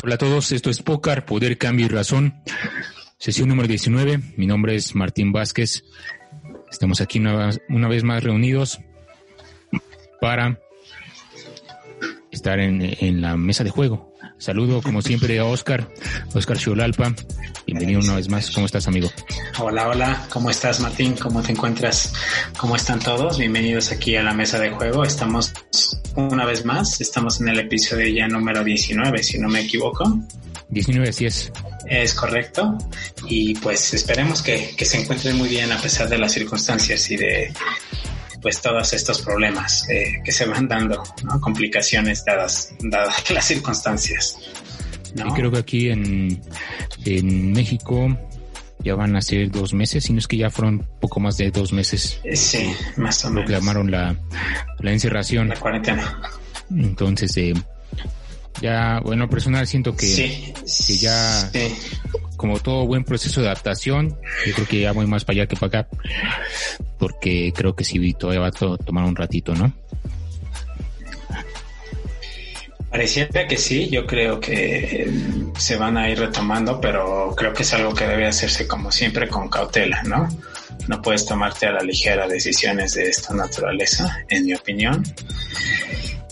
Hola a todos, esto es Pócar, Poder, Cambio y Razón, sesión número 19. Mi nombre es Martín Vázquez. Estamos aquí una, vez más reunidos para estar en, la mesa de juego. Saludo como siempre a Oscar, Oscar Chiolalpa. Bienvenido una vez más. ¿Cómo estás, amigo? Hola, hola. ¿Cómo estás, Martín? ¿Cómo te encuentras? ¿Cómo están todos? Bienvenidos aquí a la mesa de juego. Estamos una vez más. Estamos en el episodio ya número 19, si no me equivoco. 19, así es. Es correcto. Y pues esperemos que, que se encuentren muy bien a pesar de las circunstancias y de pues todos estos problemas eh, que se van dando, ¿no? complicaciones dadas, dadas las circunstancias. ¿no? Y creo que aquí en, en México ya van a ser dos meses, si no es que ya fueron poco más de dos meses. Sí, más o menos. Llamaron la, la encerración. La cuarentena. Entonces, eh, ya, bueno, personal siento que, sí, que ya, sí. como todo buen proceso de adaptación, yo creo que ya voy más para allá que para acá, porque creo que sí, todavía va a to tomar un ratito, ¿no? Pareciera que sí, yo creo que se van a ir retomando, pero creo que es algo que debe hacerse como siempre con cautela, ¿no? No puedes tomarte a la ligera decisiones de esta naturaleza, en mi opinión.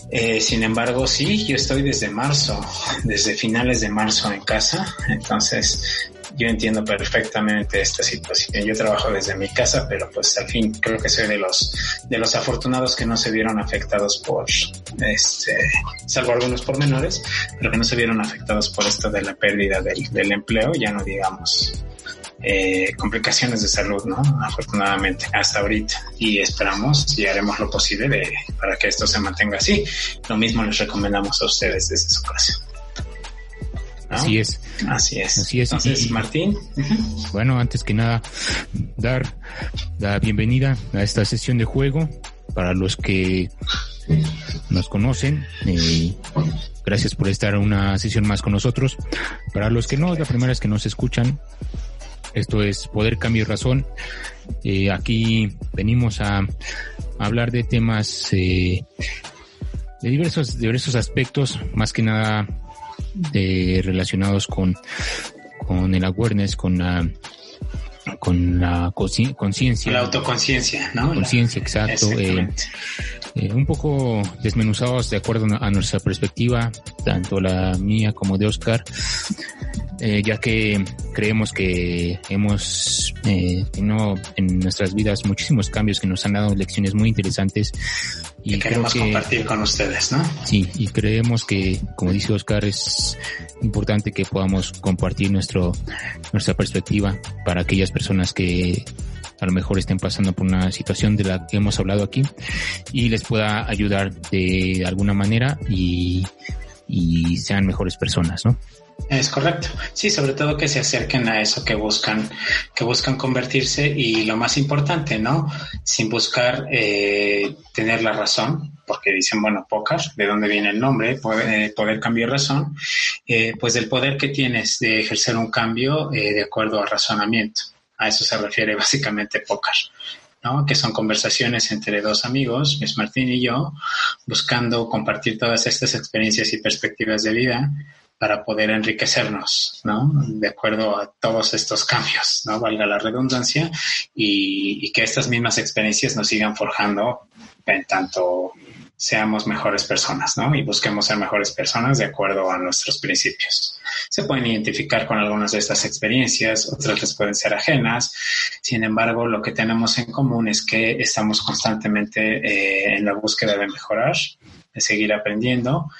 Eh, sin embargo, sí, yo estoy desde marzo, desde finales de marzo en casa, entonces yo entiendo perfectamente esta situación. Yo trabajo desde mi casa, pero pues al fin creo que soy de los de los afortunados que no se vieron afectados por este, salvo algunos pormenores, pero que no se vieron afectados por esto de la pérdida del, del empleo, ya no digamos eh, complicaciones de salud, ¿no? Afortunadamente, hasta ahorita. Y esperamos y haremos lo posible de, para que esto se mantenga así. Lo mismo les recomendamos a ustedes desde su casa. ¿No? Así es. Así es. Así es. Entonces, y, Martín. Bueno, antes que nada, dar la bienvenida a esta sesión de juego para los que nos conocen. Eh, gracias por estar una sesión más con nosotros. Para los que no, la primera vez que nos escuchan, esto es Poder, Cambio y Razón. Eh, aquí venimos a, a, hablar de temas eh, de diversos, diversos aspectos, más que nada de, relacionados con, con el awareness, con la con la conciencia. La autoconciencia, ¿no? Conciencia, exacto. Eh, eh, un poco desmenuzados de acuerdo a nuestra perspectiva, tanto la mía como de Oscar, eh, ya que creemos que hemos eh, tenido en nuestras vidas muchísimos cambios que nos han dado lecciones muy interesantes. Y que queremos que, compartir con ustedes, ¿no? Sí, y creemos que, como dice Oscar, es importante que podamos compartir nuestro, nuestra perspectiva para aquellas personas que a lo mejor estén pasando por una situación de la que hemos hablado aquí y les pueda ayudar de alguna manera y, y sean mejores personas, ¿no? Es correcto. Sí, sobre todo que se acerquen a eso que buscan, que buscan convertirse y lo más importante, ¿no? Sin buscar eh, tener la razón, porque dicen, bueno, pocas, ¿de dónde viene el nombre? Poder, eh, poder cambiar razón, eh, pues del poder que tienes de ejercer un cambio eh, de acuerdo a razonamiento. A eso se refiere básicamente pocas. ¿no? que son conversaciones entre dos amigos, Miss Martín y yo, buscando compartir todas estas experiencias y perspectivas de vida para poder enriquecernos, ¿no? De acuerdo a todos estos cambios, ¿no? Valga la redundancia, y, y que estas mismas experiencias nos sigan forjando en tanto seamos mejores personas, ¿no? Y busquemos ser mejores personas de acuerdo a nuestros principios. Se pueden identificar con algunas de estas experiencias, otras les pueden ser ajenas. Sin embargo, lo que tenemos en común es que estamos constantemente eh, en la búsqueda de mejorar, de seguir aprendiendo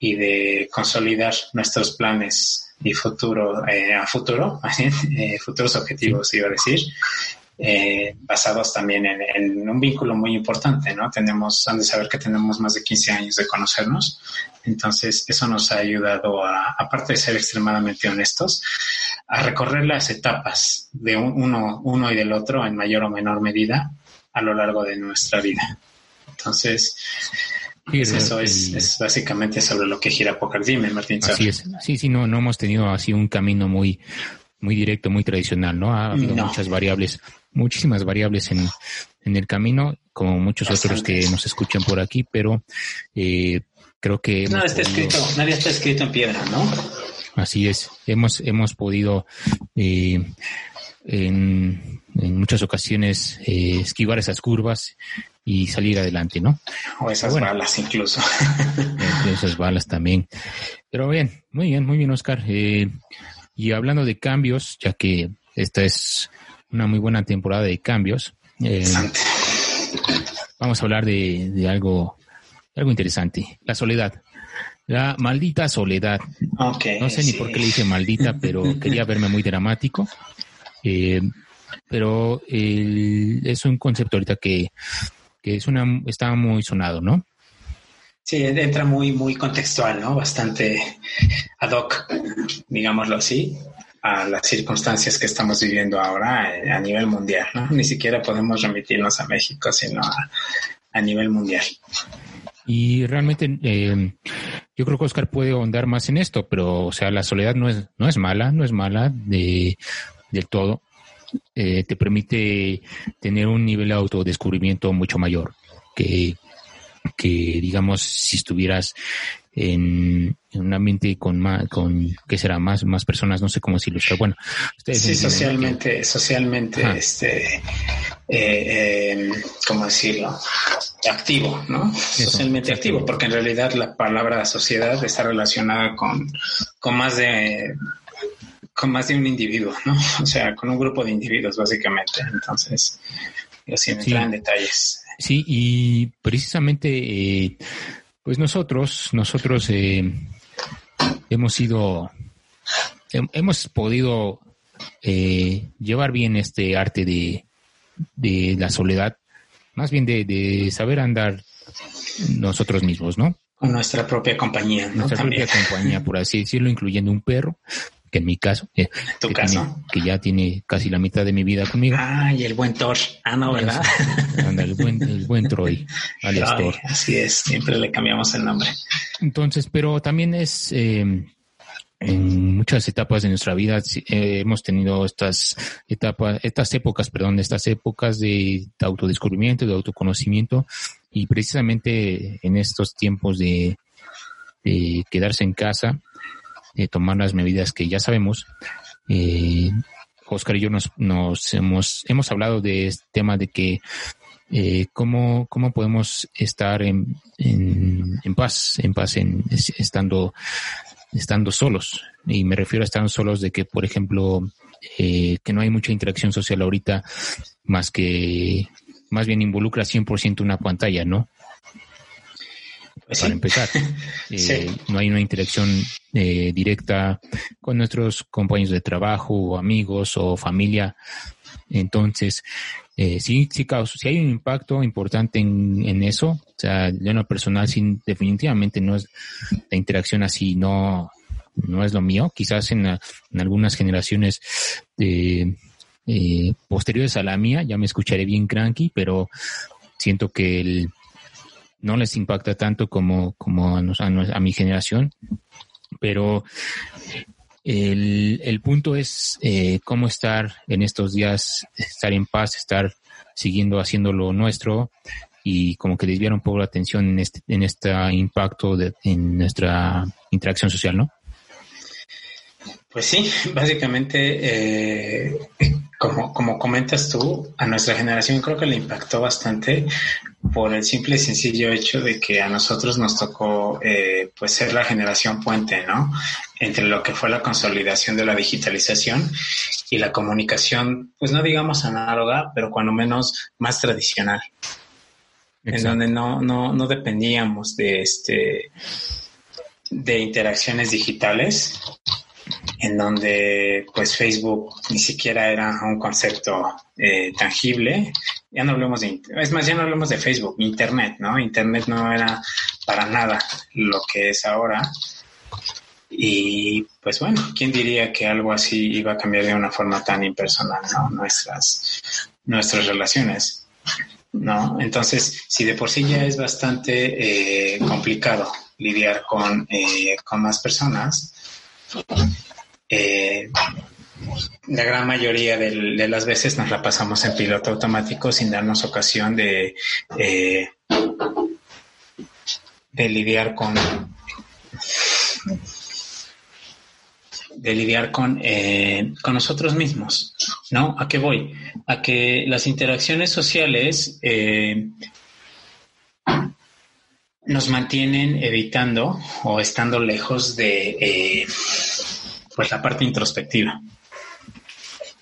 y de consolidar nuestros planes y futuro eh, a futuro, eh, futuros objetivos, iba a decir, eh, basados también en, en, un vínculo muy importante, ¿no? Tenemos, han de saber que tenemos más de 15 años de conocernos, entonces eso nos ha ayudado a, aparte de ser extremadamente honestos, a recorrer las etapas de uno, uno y del otro en mayor o menor medida a lo largo de nuestra vida. Entonces, eso es, es, básicamente sobre lo que gira Poker. Dime, Martín. Así es. Sí, sí, no, no hemos tenido así un camino muy, muy directo, muy tradicional, ¿no? Ha habido no. muchas variables, muchísimas variables en, en el camino, como muchos Bastante. otros que nos escuchan por aquí, pero eh, creo que... Nada está escrito, nadie está escrito en piedra, ¿no? Así es, hemos, hemos podido eh, en, muchas ocasiones eh, esquivar esas curvas y salir adelante, ¿no? O esas balas incluso. esas balas también. Pero bien, muy bien, muy bien, Oscar. Eh, y hablando de cambios, ya que esta es una muy buena temporada de cambios, vamos a hablar de, algo, algo interesante, la soledad. La maldita soledad. no sé ni por qué le dije maldita, pero quería verme muy dramático. Eh, pero es un concepto ahorita que, es una, está muy sonado, ¿no? Sí, entra muy, muy contextual, ¿no? Bastante ad hoc, digámoslo así, a las circunstancias que estamos viviendo ahora eh, a nivel mundial, ¿no? Ni siquiera podemos remitirnos a México, sino a nivel mundial. Y realmente eh, yo creo que Oscar puede ahondar más en esto, pero o sea, la soledad no es, no es mala, no es mala de, del todo. Eh, te permite tener un nivel de autodescubrimiento mucho mayor que, que digamos, si estuvieras en, un ambiente con más, con, ¿qué será? Más, más personas, no sé cómo decirlo, pero bueno. sí, socialmente, socialmente, este, eh, em, ¿cómo decirlo? Activo, ¿no? socialmente activo, porque en realidad la palabra sociedad está relacionada con, con más de con más de un individuo, ¿no? O sea, con un grupo de individuos, básicamente. Entonces, yo sí me en detalles. Sí, y precisamente, eh, pues nosotros, nosotros eh, hemos sido, hemos podido eh, llevar bien este arte de, de la soledad, más bien de, de, saber andar nosotros mismos, ¿no? Con nuestra propia compañía, ¿no? Nuestra propia compañía, por así decirlo, incluyendo un perro, que en mi caso, que, que ya tiene casi la mitad de mi vida conmigo. Ah, y el buen Thor. Ah, no, ¿verdad? Anda, el buen, el buen Troy, alias Thor. Así es, siempre le cambiamos el nombre. Entonces, pero también es, eh, en muchas etapas de nuestra vida eh, hemos tenido estas etapas, estas épocas, perdón, estas épocas de, autodescubrimiento, de autoconocimiento, y precisamente en estos tiempos de, de quedarse en casa, eh, tomar las medidas que ya sabemos. Eh, Oscar y yo nos, nos hemos, hemos hablado de este tema de que eh, cómo, cómo podemos estar en, en, en paz, en paz, en, estando, estando solos. Y me refiero a estar solos de que, por ejemplo, eh, que no hay mucha interacción social ahorita, más que, más bien involucra 100% una pantalla, ¿no? Para empezar. Eh, no hay una interacción eh, directa con nuestros compañeros de trabajo o amigos o familia. Entonces, eh, sí, sí, si hay un impacto importante en, en eso. O sea, de una personal, sin, definitivamente no es la interacción así, no, no es lo mío. Quizás en, en algunas generaciones eh, posteriores a la mía ya me escucharé bien cranky, pero siento que el, no les impacta tanto como, como a, mi generación, pero el, el punto es eh, cómo estar en estos días, estar en paz, estar siguiendo haciendo lo nuestro y como que desviar un poco la atención en este, en este impacto de, en nuestra interacción social, ¿no? Pues sí, básicamente, eh, como, como comentas tú, a nuestra generación creo que le impactó bastante por el simple y sencillo hecho de que a nosotros nos tocó eh, pues ser la generación puente, ¿no? Entre lo que fue la consolidación de la digitalización y la comunicación, pues no digamos análoga, pero cuando menos más tradicional. En donde no, no, no dependíamos de este de interacciones digitales en donde pues Facebook ni siquiera era un concepto eh, tangible. Ya no hablemos de, es más, ya no hablemos de Facebook, Internet, ¿no? Internet no era para nada lo que es ahora. Y pues bueno, ¿quién diría que algo así iba a cambiar de una forma tan impersonal, ¿no? Nuestras, nuestras relaciones. ¿no? Entonces, si de por sí ya es bastante eh, complicado lidiar con, eh, con más personas, eh, la gran mayoría de, las veces nos la pasamos en piloto automático sin darnos ocasión de, eh, de lidiar con de lidiar con, eh, con nosotros mismos, ¿no? ¿A qué voy? A que las interacciones sociales eh, nos mantienen evitando o estando lejos de pues la parte introspectiva,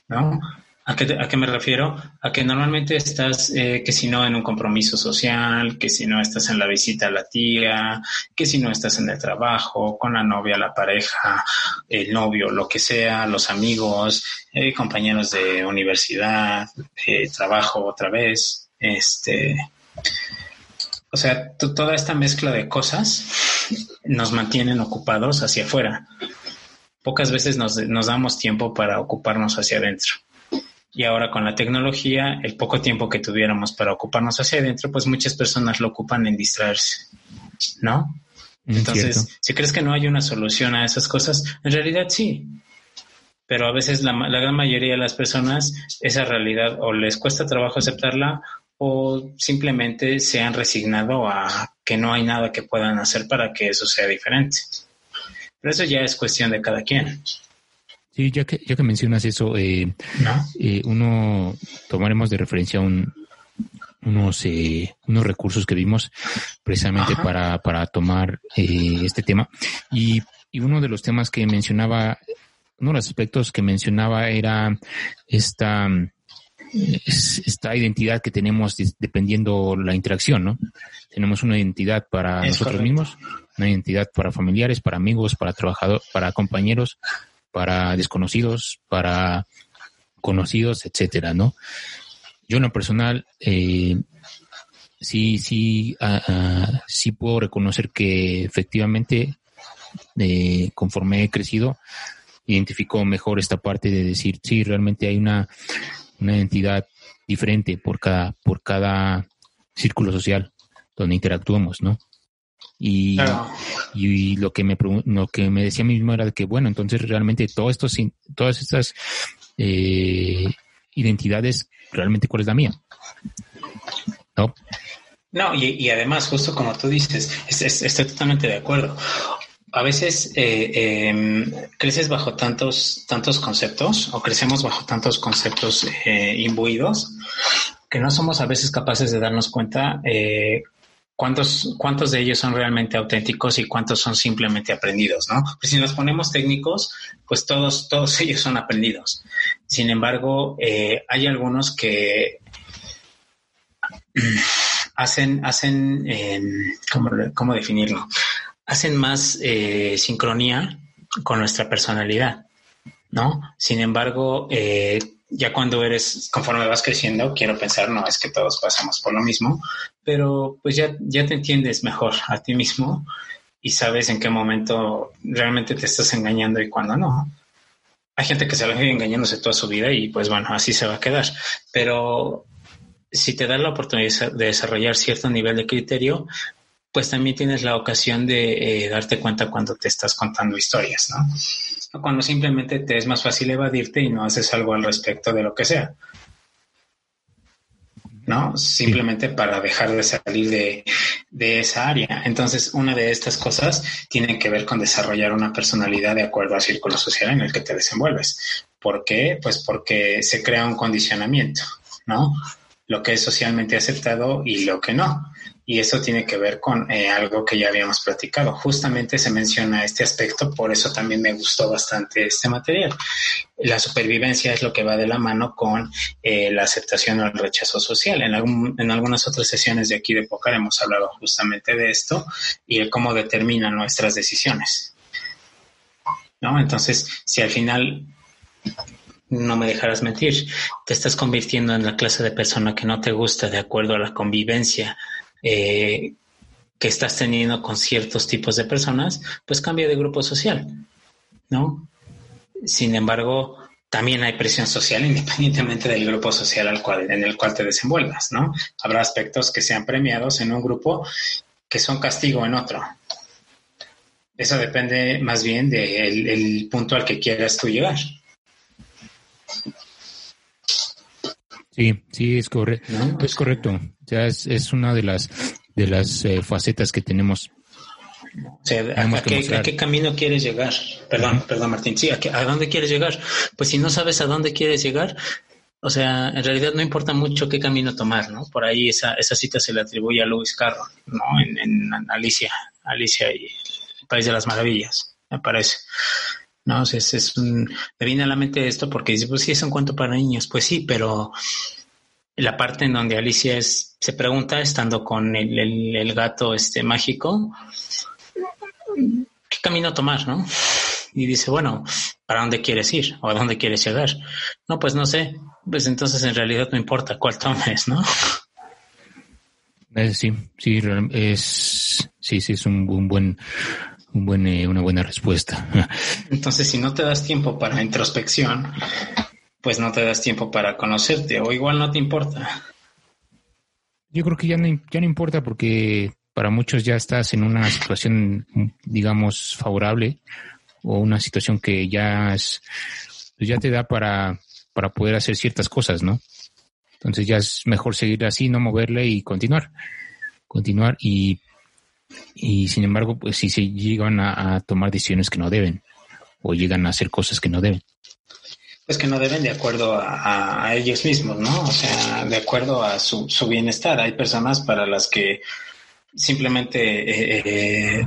¿no? ¿A qué, me refiero? A que normalmente estás, eh, que si no en un compromiso social, que si no estás en la visita a la tía, que si no estás en el trabajo, con la novia, la pareja, el novio, lo que sea, los amigos, eh, compañeros de universidad, eh, trabajo otra vez, este, o sea, toda esta mezcla de cosas nos mantienen ocupados hacia afuera. Pocas veces nos, nos damos tiempo para ocuparnos hacia adentro. Y ahora con la tecnología, el poco tiempo que tuviéramos para ocuparnos hacia adentro, pues muchas personas lo ocupan en distraerse, ¿no? Entonces, si crees que no hay una solución a esas cosas, en realidad sí. Pero a veces la, la gran mayoría de las personas esa realidad o les cuesta trabajo aceptarla o simplemente se han resignado a que no hay nada que puedan hacer para que eso sea diferente. Pero eso ya es cuestión de cada quien. Sí, ya que, ya que mencionas eso, eh, eh, uno tomaremos de referencia un, unos, eh, unos recursos que vimos precisamente para, para tomar este tema. Y, y uno de los temas que mencionaba, uno de los aspectos que mencionaba era esta, esta identidad que tenemos dependiendo la interacción, ¿no? Tenemos una identidad para nosotros mismos, una identidad para familiares, para amigos, para trabajadores, para compañeros, para desconocidos, para conocidos, etcétera, ¿no? Yo en lo personal, eh, sí, sí, ah, ah, sí puedo reconocer que efectivamente, eh, conforme he crecido, identifico mejor esta parte de decir, sí, realmente hay una, una identidad diferente por cada, por cada círculo social donde interactuamos, ¿no? Y, y, lo que me lo que me decía mismo era que bueno, entonces realmente todo esto, todas estas eh, identidades, realmente cuál es la mía. No. No, y, además, justo como tú dices, estoy totalmente de acuerdo. A veces eh, em, creces bajo tantos, tantos conceptos o crecemos bajo tantos conceptos eh, imbuidos que no somos a veces capaces de darnos cuenta eh, cuántos, cuántos de ellos son realmente auténticos y cuántos son simplemente aprendidos, ¿no? Pues si nos ponemos técnicos, pues todos, todos ellos son aprendidos. Sin embargo, eh, hay algunos que hacen, hacen, eh, ¿cómo, definirlo? Hacen más eh, sincronía con nuestra personalidad, ¿no? Sin embargo, eh, ya cuando eres, conforme vas creciendo, quiero pensar, no es que todos pasamos por lo mismo, pero pues ya, ya te entiendes mejor a ti mismo y sabes en qué momento realmente te estás engañando y cuándo no. Hay gente que se va a ir engañándose toda su vida y pues bueno, así se va a quedar. Pero si te da la oportunidad de desarrollar cierto nivel de criterio, pues también tienes la ocasión de eh, darte cuenta cuando te estás contando historias, ¿no? cuando simplemente te es más fácil evadirte y no haces algo al respecto de lo que sea. ¿no? Simplemente para dejar de salir de, de, esa área. Entonces, una de estas cosas tiene que ver con desarrollar una personalidad de acuerdo al círculo social en el que te desenvuelves. ¿Por qué? Pues porque se crea un condicionamiento, ¿no? Lo que es socialmente aceptado y lo que no y eso tiene que ver con eh, algo que ya habíamos platicado. Justamente se menciona este aspecto, por eso también me gustó bastante este material. La supervivencia es lo que va de la mano con eh, la aceptación o el rechazo social. En, en algunas otras sesiones de aquí de Pocar hemos hablado justamente de esto y de cómo determinan nuestras decisiones. ¿No? Entonces, si al final no me dejarás mentir, te estás convirtiendo en la clase de persona que no te gusta de acuerdo a la convivencia eh, que estás teniendo con ciertos tipos de personas, pues cambia de grupo social, ¿no? Sin embargo, también hay presión social independientemente del grupo social al cual, en el cual te desenvuelvas, ¿no? Habrá aspectos que sean premiados en un grupo que son castigo en otro. Eso depende más bien del punto al que quieras tú llegar. Sí, sí, es correcto. Es correcto. Ya es, es una de las de las eh, facetas que tenemos O sea, ¿a, qué, camino quieres llegar? Perdón, perdón, Martín. Sí, ¿a, ¿a dónde quieres llegar? Pues si no sabes a dónde quieres llegar, o sea, en realidad no importa mucho qué camino tomar, ¿no? Por ahí esa, esa cita se le atribuye a Lewis Carroll, ¿no? En, Alicia, Alicia y el País de las Maravillas, me parece. ¿No? O sea, es, un, me viene a la mente esto porque dice, pues sí, es un cuento para niños. Pues sí, pero la parte en donde Alicia es, se pregunta, estando con el, el gato este mágico, ¿qué camino tomar, no? Y dice, bueno, ¿para dónde quieres ir? ¿O a dónde quieres llegar? No, pues no sé. Pues entonces en realidad no importa cuál tomes, ¿no? Eh, sí, sí, es, sí, sí, es un, buen, un buen, eh, una buena respuesta. Entonces, si no te das tiempo para introspección, pues no te das tiempo para conocerte, o igual no te importa. Yo creo que ya no, ya no importa porque para muchos ya estás en una situación, digamos, favorable o una situación que ya es, pues ya te da para, para poder hacer ciertas cosas, ¿no? Entonces ya es mejor seguir así, no moverle y continuar. Continuar y, y sin embargo, pues si se llegan a, tomar decisiones que no deben o llegan a hacer cosas que no deben. Pues que no deben de acuerdo a, ellos mismos, ¿no? O sea, de acuerdo a su, bienestar. Hay personas para las que simplemente eh, eh,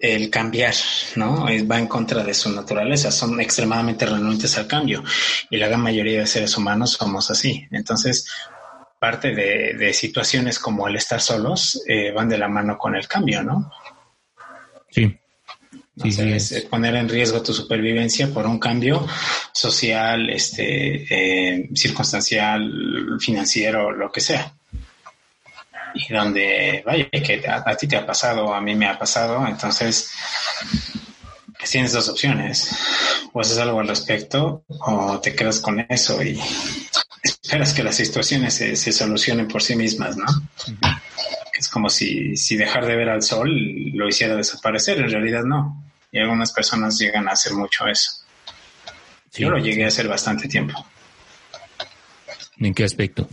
el cambiar, ¿no? Va en contra de su naturaleza, son extremadamente renuentes al cambio y la gran mayoría de seres humanos somos así. Entonces, parte de, situaciones como el estar solos eh, van de la mano con el cambio, ¿no? Sí. Sí, sí, es poner en riesgo tu supervivencia por un cambio social, este, circunstancial, financiero, lo que sea y donde, vaya, que a, ti te ha pasado, a mí me ha pasado, entonces pues tienes dos opciones, o haces algo al respecto o te quedas con eso y esperas que las situaciones se, solucionen por sí mismas, ¿no? Es como si, si dejar de ver al sol lo hiciera desaparecer, en realidad no. Y algunas personas llegan a hacer mucho eso. Yo lo llegué a hacer bastante tiempo. ¿En qué aspecto?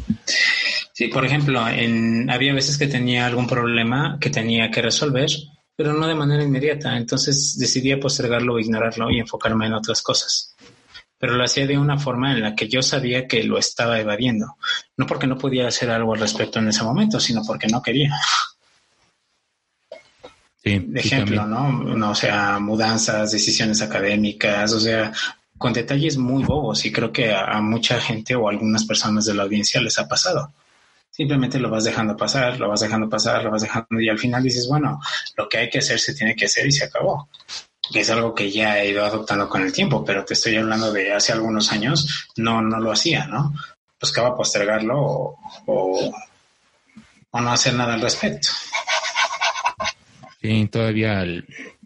Sí, por ejemplo, en, había veces que tenía algún problema que tenía que resolver, pero no de manera inmediata. Entonces decidí postergarlo ignorarlo y enfocarme en otras cosas. Pero lo hacía de una forma en la que yo sabía que lo estaba evadiendo. No porque no podía hacer algo al respecto en ese momento, sino porque no quería. Sí, de ejemplo, ¿no? ¿no? O sea, mudanzas, decisiones académicas, o sea, con detalles muy bobos y creo que a, mucha gente o a algunas personas de la audiencia les ha pasado simplemente lo vas dejando pasar, lo vas dejando pasar, lo vas dejando y al final dices, bueno, lo que hay que hacer se tiene que hacer y se acabó. Es algo que ya he ido adoptando con el tiempo, pero te estoy hablando de hace algunos años, no, no lo hacía, ¿no? Buscaba postergarlo o, o, no hacer nada al respecto. Sí, todavía,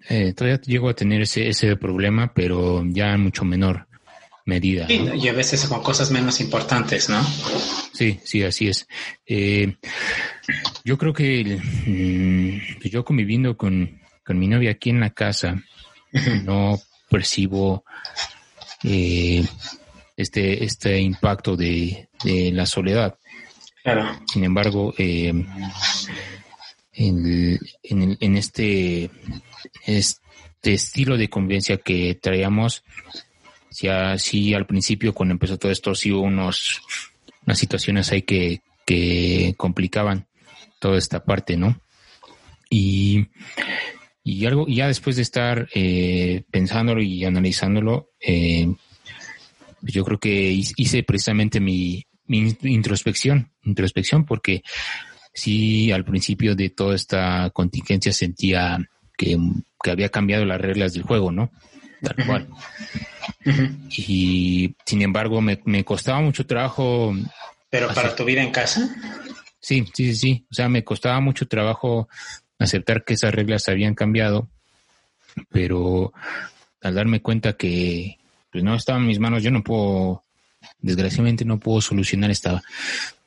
eh, todavía llego a tener ese, ese problema, pero ya mucho menor medida. y a veces con cosas menos importantes, ¿no? Sí, sí, así es. Eh, yo creo que mm, pues yo conviviendo con, mi novia aquí en la casa, no percibo eh, este, este impacto de, la soledad. Claro. Sin embargo, eh, en, en, este, este estilo de convivencia que traíamos, sí, al principio cuando empezó todo esto sí hubo unos, unas situaciones ahí que, que complicaban toda esta parte, ¿no? Y, y algo, ya después de estar eh, pensándolo y analizándolo, eh, yo creo que hice precisamente mi, mi introspección, introspección, porque sí al principio de toda esta contingencia sentía que, que había cambiado las reglas del juego, ¿no? Tal cual. Y sin embargo, me, me, costaba mucho trabajo. ¿Pero para tu vida en casa? Sí, sí, sí, sí. O sea, me costaba mucho trabajo aceptar que esas reglas habían cambiado, pero al darme cuenta que pues, no estaba en mis manos, yo no puedo, desgraciadamente no puedo solucionar esta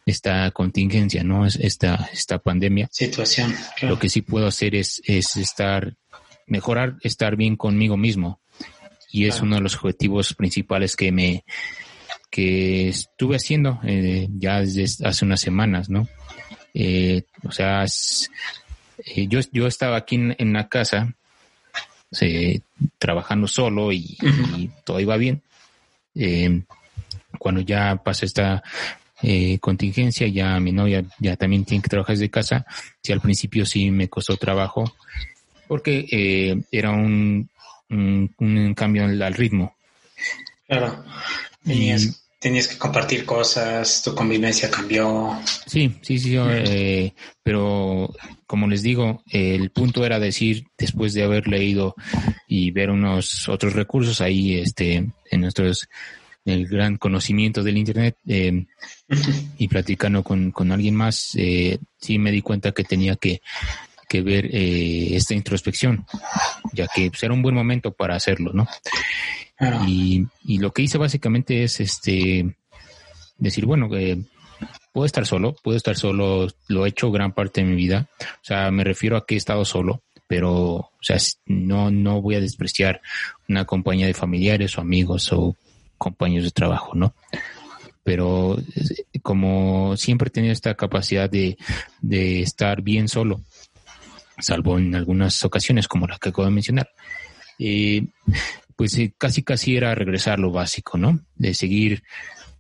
esta contingencia, ¿no? Esta, esta pandemia. Situación. Lo que sí puedo hacer es, es estar, mejorar, estar bien conmigo mismo y es uno de los objetivos principales que me que estuve haciendo eh, ya desde hace unas semanas, ¿no? Eh, o sea, eh, yo, yo estaba aquí en, la casa trabajando solo y, todo iba bien. Eh, cuando ya pasa esta eh, contingencia, ya mi novia ya también tiene que trabajar desde casa. Si al principio sí me costó trabajo porque era un, un, cambio al, ritmo. Claro. Tenías, tenías que compartir cosas, tu convivencia cambió. Sí, sí, sí, eh, pero como les digo, el punto era decir, después de haber leído y ver unos otros recursos ahí, este, en nuestros, el gran conocimiento del Internet eh, y platicando con, con alguien más, eh, sí me di cuenta que tenía que, que ver eh, esta introspección, ya que pues, era un buen momento para hacerlo, ¿no? Y, y, lo que hice básicamente es este decir, bueno, eh, puedo estar solo, puedo estar solo, lo he hecho gran parte de mi vida, o sea, me refiero a que he estado solo, pero, o sea, no, no voy a despreciar una compañía de familiares o amigos o compañeros de trabajo, ¿no? Pero como siempre he tenido esta capacidad de, de estar bien solo, salvo en algunas ocasiones como la que acabo de mencionar, eh, pues eh, casi casi era regresar lo básico, ¿no? De seguir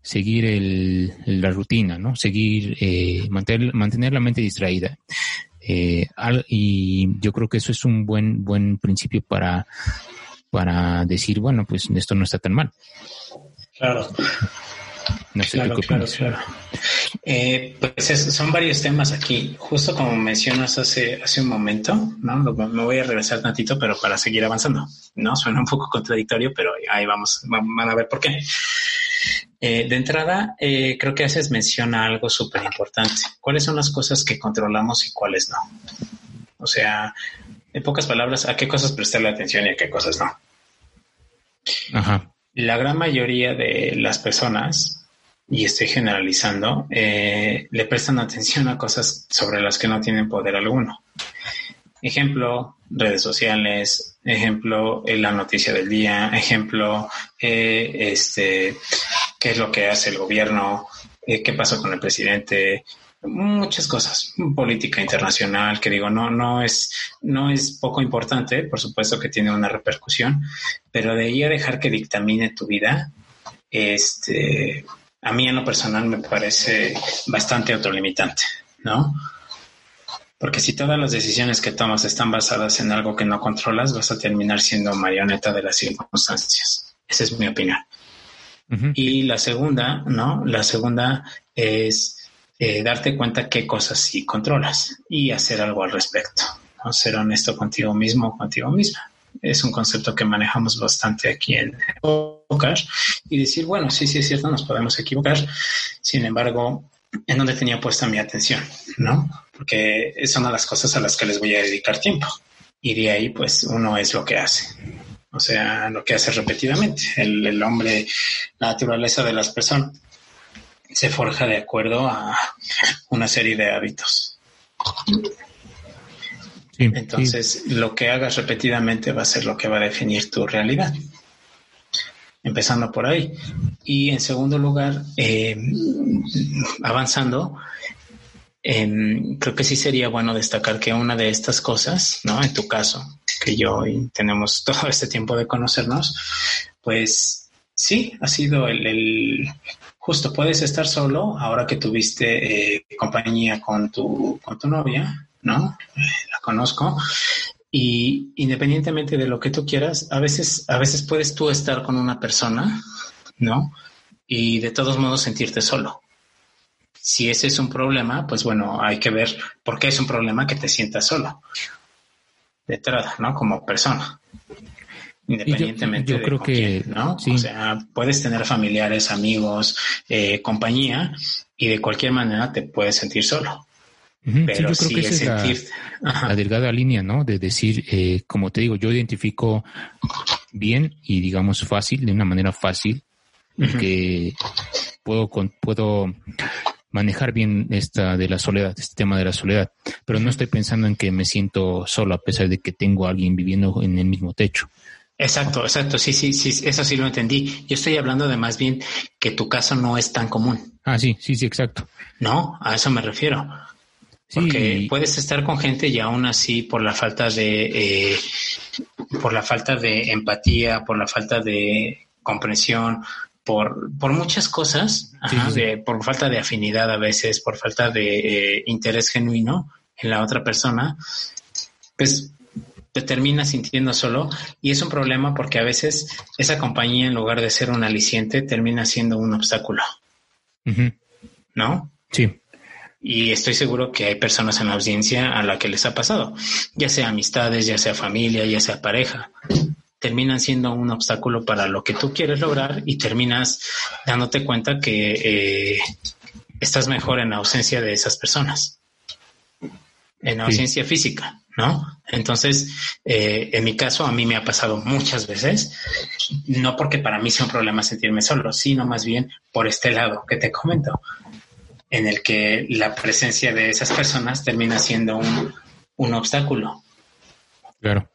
seguir el, la rutina, ¿no? Seguir, eh, mantener, mantener la mente distraída. Eh, y yo creo que eso es un buen, buen principio para, para decir, bueno, pues esto no está tan mal. Claro. No sé claro, claro, claro. Eh, pues son varios temas aquí. Justo como mencionas hace, hace un momento, ¿no? Me voy a regresar tantito, pero para seguir avanzando, ¿no? Suena un poco contradictorio, pero ahí vamos, van a ver por qué. Eh, de entrada, eh, creo que haces mención a algo súper importante. ¿Cuáles son las cosas que controlamos y cuáles no? O sea, en pocas palabras, ¿a qué cosas prestarle atención y a qué cosas no? Ajá. La gran mayoría de las personas y estoy generalizando, eh, le prestan atención a cosas sobre las que no tienen poder alguno. Ejemplo, redes sociales, ejemplo, eh, la noticia del día, ejemplo, eh, este, qué es lo que hace el gobierno, qué pasó con el presidente, muchas cosas, política internacional, que digo, no, no es, no es poco importante, por supuesto que tiene una repercusión, pero de ahí a dejar que dictamine tu vida, este, a mí en lo personal me parece bastante autolimitante, ¿no? Porque si todas las decisiones que tomas están basadas en algo que no controlas, vas a terminar siendo marioneta de las circunstancias. Esa es mi opinión. Y la segunda, ¿no? La segunda es eh, darte cuenta qué cosas sí controlas y hacer algo al respecto. ¿no? Ser honesto contigo mismo contigo misma es un concepto que manejamos bastante aquí en Evocar y decir, bueno, sí, sí es cierto, nos podemos equivocar, sin embargo, en donde tenía puesta mi atención, ¿no? Porque son las cosas a las que les voy a dedicar tiempo. Y de ahí, pues, uno es lo que hace. O sea, lo que hace repetidamente. El, el hombre, la naturaleza de las personas se forja de acuerdo a una serie de hábitos. Entonces, lo que hagas repetidamente va a ser lo que va a definir tu realidad. Empezando por ahí. Y en segundo lugar, eh, avanzando, em, creo que sí sería bueno destacar que una de estas cosas, ¿no? En tu caso, que yo y tenemos todo este tiempo de conocernos, pues sí, ha sido el, justo puedes estar solo ahora que tuviste eh, compañía con tu, con tu novia, ¿no? La conozco. Y independientemente de lo que tú quieras, a veces, a veces puedes tú estar con una persona, ¿no? Y de todos modos sentirte solo. Si ese es un problema, pues bueno, hay que ver por qué es un problema que te sientas solo. De entrada, ¿no? Como persona. Independientemente yo, creo que, ¿no? O sea, puedes tener familiares, amigos, eh, compañía, y de cualquier manera te puedes sentir solo. Pero yo creo que esa es la, delgada línea, ¿no? De decir, eh, como te digo, yo identifico bien y digamos fácil, de una manera fácil, que puedo, puedo manejar bien esta de la soledad, este tema de la soledad, pero no estoy pensando en que me siento solo a pesar de que tengo a alguien viviendo en el mismo techo. Exacto, exacto, sí, sí, sí, eso sí lo entendí. Yo estoy hablando de más bien que tu caso no es tan común. Ah, sí, sí, sí, exacto. No, a eso me refiero. Porque puedes estar con gente y aún así por la falta de eh, por la falta de empatía, por la falta de comprensión, por, por muchas cosas, por falta de afinidad a veces, por falta de eh, interés genuino en la otra persona, pues te terminas sintiendo solo y es un problema porque a veces esa compañía en lugar de ser un aliciente termina siendo un obstáculo. ¿No? Sí. Y estoy seguro que hay personas en la audiencia a la que les ha pasado, ya sea amistades, ya sea familia, ya sea pareja. Terminan siendo un obstáculo para lo que tú quieres lograr y terminas dándote cuenta que eh, estás mejor en ausencia de esas personas, en ausencia física, ¿no? Entonces, eh, en mi caso, a mí me ha pasado muchas veces, no porque para mí sea un problema sentirme solo, sino más bien por este lado que te comento en el que la presencia de esas personas termina siendo un, obstáculo. Claro.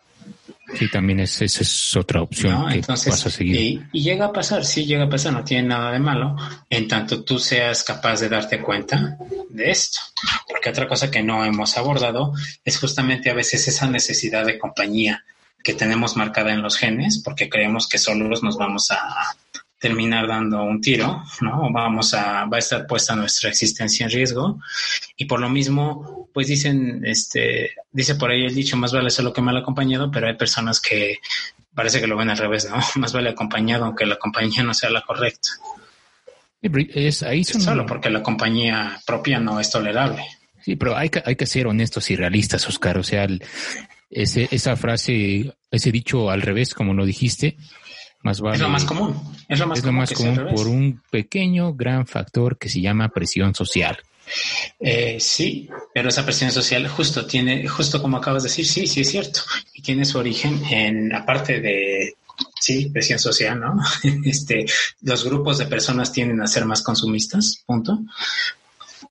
Sí, también es, esa es otra opción que Entonces, a seguir. Y, llega a pasar, sí llega a pasar, no tiene nada de malo, en tanto tú seas capaz de darte cuenta de esto. Porque otra cosa que no hemos abordado es justamente a veces esa necesidad de compañía que tenemos marcada en los genes, porque creemos que solos nos vamos a, terminar dando un tiro, ¿no? Vamos a, va a estar puesta nuestra existencia en riesgo. Y por lo mismo, pues dicen, este, dice por ahí el dicho, más vale solo que mal acompañado, pero hay personas que parece que lo ven al revés, ¿no? Más vale acompañado aunque la compañía no sea la correcta. Es, ahí Solo porque la compañía propia no es tolerable. Sí, pero hay que, hay que ser honestos y realistas, Oscar. O sea, ese, esa frase, ese dicho al revés, como lo dijiste, es lo más común. Es lo más común, por un pequeño, gran factor que se llama presión social. Eh, sí, pero esa presión social justo tiene, justo como acabas de decir, sí, sí es cierto. Y tiene su origen en, aparte de, sí, presión social, ¿no? Este, los grupos de personas tienden a ser más consumistas, punto.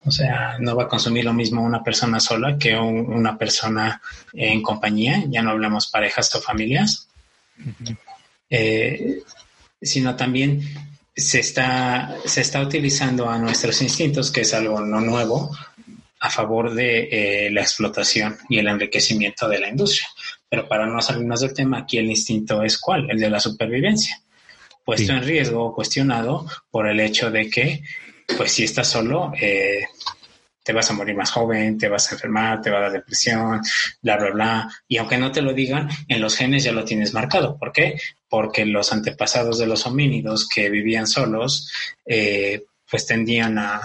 O sea, no va a consumir lo mismo una persona sola que una persona en compañía, ya no hablamos parejas o familias. Eh, sino también se está, se está utilizando a nuestros instintos, que es algo no nuevo, a favor de eh, la explotación y el enriquecimiento de la industria. Pero para no salirnos del tema, aquí el instinto es cuál, el de la supervivencia, puesto en riesgo o cuestionado por el hecho de que, pues si estás solo, eh, te vas a morir más joven, te vas a enfermar, te va a dar depresión, bla, bla, bla. Y aunque no te lo digan, en los genes ya lo tienes marcado. ¿Por qué? Porque los antepasados de los homínidos que vivían solos, eh, pues tendían a,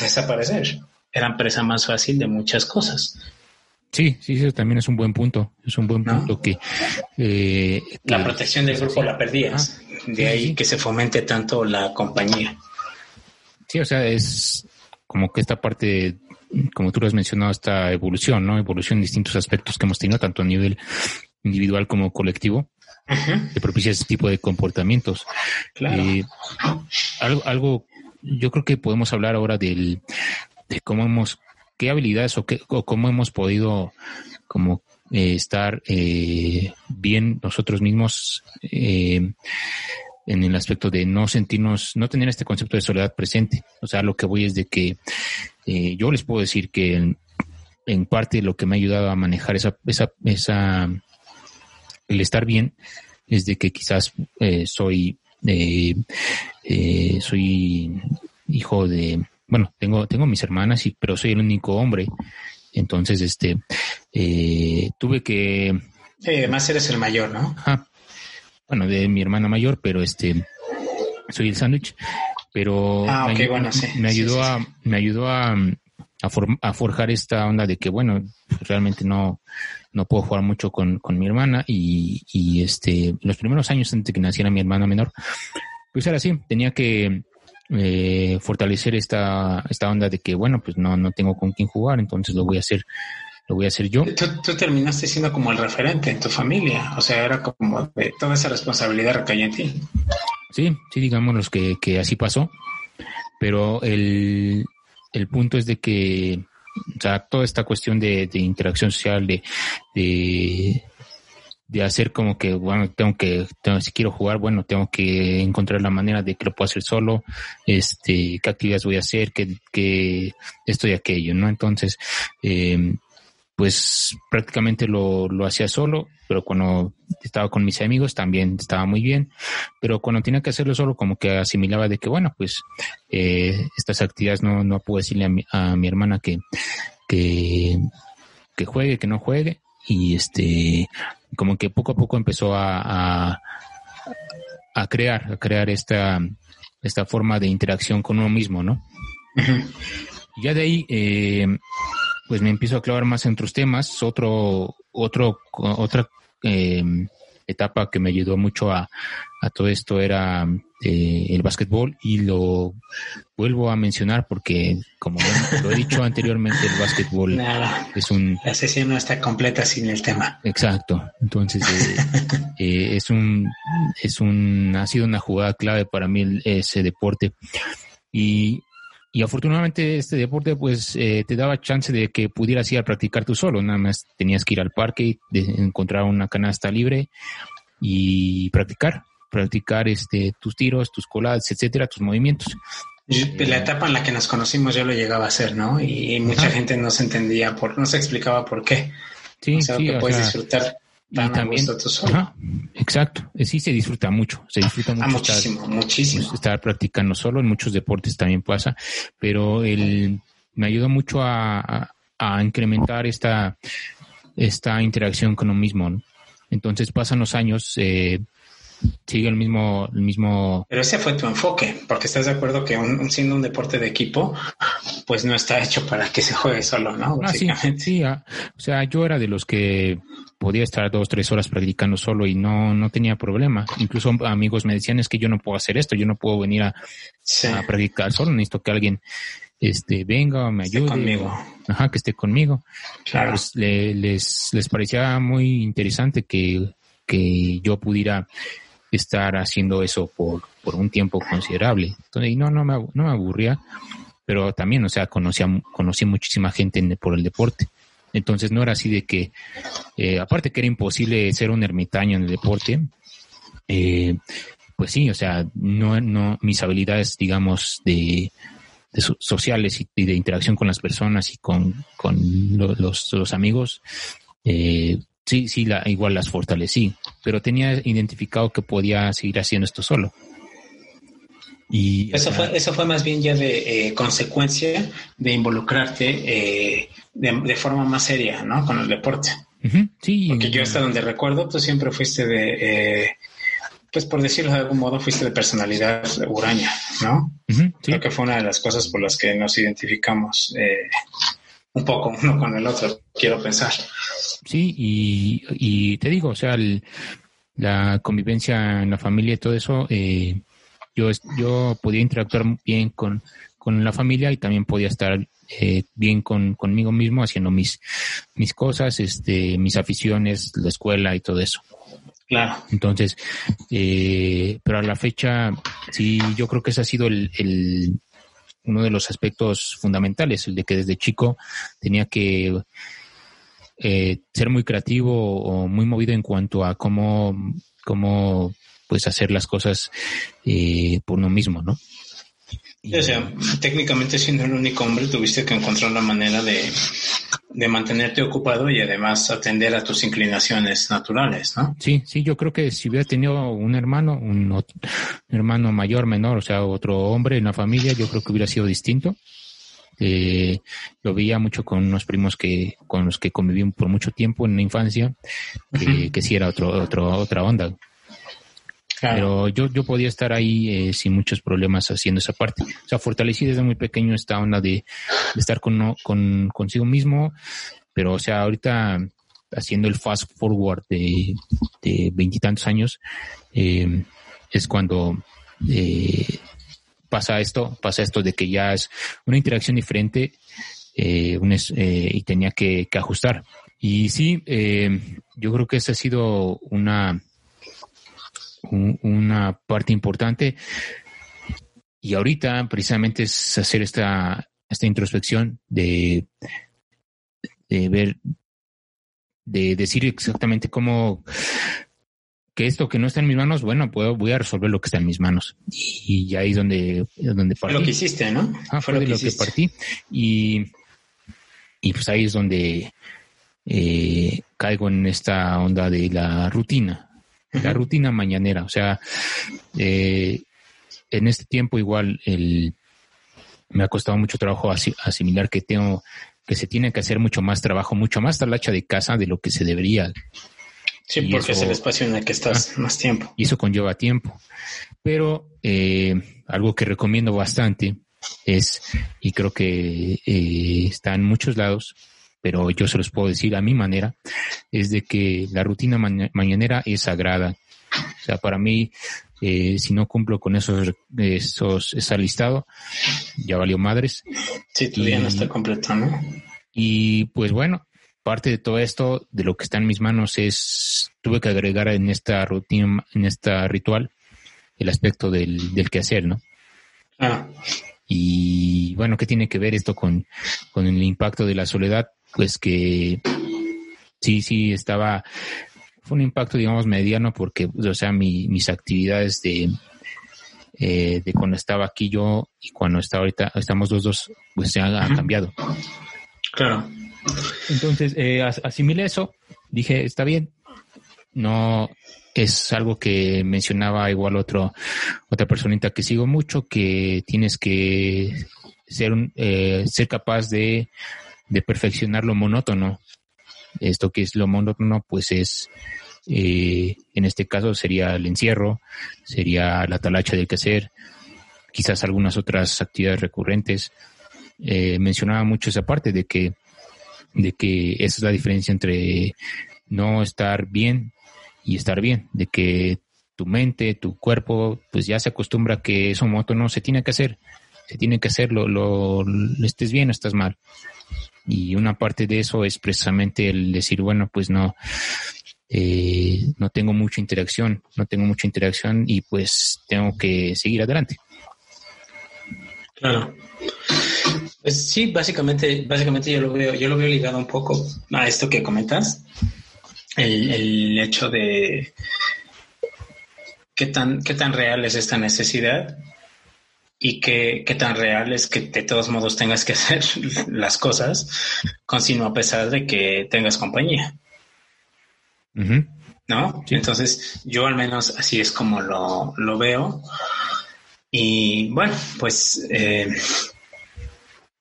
desaparecer. Eran presa más fácil de muchas cosas. Sí, sí, eso también es un buen punto. Es un buen punto que... Eh, la protección del grupo la perdías. Ah, de ahí que se fomente tanto la compañía. Sí, o sea, es como que esta parte, como tú lo has mencionado, esta evolución, ¿no? Evolución en distintos aspectos que hemos tenido, tanto a nivel individual como colectivo, que propicia ese tipo de comportamientos. Claro. Eh, algo, algo, yo creo que podemos hablar ahora del, de cómo hemos, qué habilidades o, qué, o cómo hemos podido como eh, estar eh, bien nosotros mismos eh, en el aspecto de no sentirnos, no tener este concepto de soledad presente. O sea, lo que voy es de que eh, yo les puedo decir que en, parte lo que me ha ayudado a manejar esa, esa, esa, el estar bien es de que quizás eh, soy, eh, soy hijo de, bueno, tengo, tengo mis hermanas, y, pero soy el único hombre. Entonces, este, tuve que... además eres el mayor, ¿no? Bueno, de mi hermana mayor, pero este, soy el sándwich, pero ah, me, bueno, me, ayudó a, me ayudó a, a, forjar esta onda de que, bueno, realmente no, no puedo jugar mucho con, con mi hermana y, y este, los primeros años antes de que naciera mi hermana menor, pues era así, tenía que eh, fortalecer esta, esta onda de que, bueno, pues no, no tengo con quién jugar, entonces lo voy a hacer lo voy a hacer yo. Tú, terminaste siendo como el referente en tu familia, o sea, era como de toda esa responsabilidad recaía en ti. Sí, sí, digamos que, que así pasó, pero el, el punto es de que, o sea, toda esta cuestión de, de interacción social, de, de, de hacer como que, bueno, tengo que, si quiero jugar, bueno, tengo que encontrar la manera de que lo puedo hacer solo, este, qué actividades voy a hacer, qué, qué esto y aquello, ¿no? Entonces, eh, pues prácticamente lo, lo hacía solo, pero cuando estaba con mis amigos también estaba muy bien, pero cuando tenía que hacerlo solo como que asimilaba de que, bueno, pues eh, estas actividades no, no puedo decirle a mi, a mi hermana que, que, que juegue, que no juegue, y este como que poco a poco empezó a, a, crear, a crear esta, esta forma de interacción con uno mismo, ¿no? Ya de ahí, eh, pues me empiezo a clavar más en otros temas. Otro, otro, otra eh, etapa que me ayudó mucho a, a todo esto era eh, el básquetbol y lo vuelvo a mencionar porque como lo he dicho anteriormente el básquetbol es un la sesión no está completa sin el tema. Exacto. Entonces eh, eh, es un es un ha sido una jugada clave para mí ese deporte. Y y afortunadamente este deporte pues te daba chance de que pudieras ir a practicar tú solo, nada más tenías que ir al parque, de encontrar una canasta libre y practicar practicar este, tus tiros, tus coladas, etcétera, tus movimientos. La etapa en la que nos conocimos yo lo llegaba a hacer, ¿no? Y mucha gente no se entendía, por, no se explicaba por qué. Sí, o sea, sí, que puedes disfrutar tan también, tú solo. exacto, eh, sí se disfruta mucho, se disfruta mucho. Ah, muchísimo, estar, muchísimo. Pues, estar practicando solo, en muchos deportes también pasa, pero el, me ayudó mucho a, a, incrementar esta, esta interacción con lo mismo. ¿no? Entonces pasan los años, eh, sigue el mismo, el mismo. Pero ese fue tu enfoque, porque estás de acuerdo que un, siendo un deporte de equipo, pues no está hecho para que se juegue solo, ¿no? Ah, sí, sí ah, o sea, yo era de los que podía estar dos, tres horas practicando solo y no, no tenía problema. Incluso amigos me decían es que yo no puedo hacer esto, yo no puedo venir a, practicar solo, necesito que alguien este venga me ayude conmigo. ajá que esté conmigo claro pues, les les parecía muy interesante que que yo pudiera estar haciendo eso por, por un tiempo considerable. Entonces, no, no me, no me aburría, pero también, o sea, conocía, conocí muchísima gente por el deporte. Entonces no era así de que, eh, aparte que era imposible ser un ermitaño en el deporte, eh, pues sí, o sea, no, no, mis habilidades, digamos, de, de sociales y, de interacción con las personas y con, con los, los amigos, eh, sí, sí, la, igual las fortalecí, pero tenía identificado que podía seguir haciendo esto solo. Y, eso, fue, eso fue más bien ya de eh, consecuencia de involucrarte eh, de, forma más seria, ¿no? Con el deporte. sí. Porque yo hasta donde recuerdo, tú siempre fuiste de, eh, pues por decirlo de algún modo, fuiste de personalidad huraña, ¿no? Creo que fue una de las cosas por las que nos identificamos un poco uno con el otro, quiero pensar. Sí, y, y te digo, o sea, la convivencia en la familia y todo eso, eh, yo, yo podía interactuar bien con, con la familia y también podía estar eh, bien con, conmigo mismo haciendo mis, mis cosas, este, mis aficiones, la escuela y todo eso. Claro. Entonces, eh, pero a la fecha, sí, yo creo que ese ha sido el, el, uno de los aspectos fundamentales, el de que desde chico tenía que eh, ser muy creativo o muy movido en cuanto a cómo, cómo pues hacer las cosas eh, por uno mismo, ¿no? o sea, técnicamente siendo el único hombre tuviste que encontrar la manera de, de mantenerte ocupado y además atender a tus inclinaciones naturales, ¿no? Sí, sí, yo creo que si hubiera tenido un hermano, un, hermano mayor, menor, o sea, otro hombre en la familia, yo creo que hubiera sido distinto. Eh, lo veía mucho con unos primos que con los que conviví por mucho tiempo en la infancia, que, que sí era otro, otro, otra onda. Pero yo, yo podía estar ahí eh, sin muchos problemas haciendo esa parte. O sea, fortalecí desde muy pequeño esta onda de, estar con, con, consigo mismo, pero o sea, ahorita haciendo el fast forward de veintitantos años, eh, es cuando eh, pasa esto, pasa esto de que ya es una interacción diferente eh, eh y tenía que, ajustar. Y sí, eh, yo creo que esa ha sido una una parte importante. Y ahorita precisamente es hacer esta, esta introspección de, de ver de decir exactamente cómo que esto que no está en mis manos, bueno, puedo, voy a resolver lo que está en mis manos. Y, ahí es donde, donde partí. Fue lo que hiciste, ¿no? Ah, fue, de lo que partí. Y, y pues ahí es donde eh, caigo en esta onda de la rutina, la rutina mañanera. O sea, eh, en este tiempo igual el, me ha costado mucho trabajo asimilar que tengo que se tiene que hacer mucho más trabajo, mucho más talacha de casa de lo que se debería. Sí, porque es el espacio en el que estás más tiempo. Y eso conlleva tiempo. Pero eh, algo que recomiendo bastante es, y creo que eh, está en muchos lados, pero yo se los puedo decir a mi manera, es de que la rutina mañanera es sagrada. O sea, para mí, eh, si no cumplo con esos, esos, ese listado, ya valió madres. Sí, tu día no está completo, ¿no? Y pues bueno, parte de todo esto, de lo que está en mis manos es, tuve que agregar en esta rutina, en esta ritual, el aspecto del, del quehacer, ¿no? Ah. Y bueno, ¿qué tiene que ver esto con, con el impacto de la soledad? Pues que sí, sí, estaba, fue un impacto, digamos, mediano porque, o sea, mi, mis actividades de, eh, de cuando estaba aquí yo y cuando está ahorita, estamos los dos, pues se han cambiado. Claro. Entonces, eh, asimilé eso, dije, está bien, no es algo que mencionaba igual otro, otra personita que sigo mucho, que tienes que ser, un, eh, ser capaz de, de perfeccionar lo monótono. Esto que es lo monótono, pues es, eh, en este caso sería el encierro, sería la talacha del quehacer, quizás algunas otras actividades recurrentes. Eh, mencionaba mucho esa parte de que, de que esa es la diferencia entre no estar bien y estar bien, de que tu mente, tu cuerpo, pues ya se acostumbra a que eso no se tiene que hacer, se tiene que hacer, lo, lo, estés bien o estás mal. Y una parte de eso es precisamente el decir, bueno, pues no, eh, no tengo mucha interacción, no tengo mucha interacción y pues tengo que seguir adelante. Claro. Pues sí, básicamente, básicamente yo lo veo, yo lo veo ligado un poco a esto que comentas el, hecho de qué tan, qué tan real es esta necesidad y qué, qué tan real es que de todos modos tengas que hacer las cosas con sino a pesar de que tengas compañía. ¿No? Entonces, yo al menos así es como lo, lo veo. Y bueno, pues eh,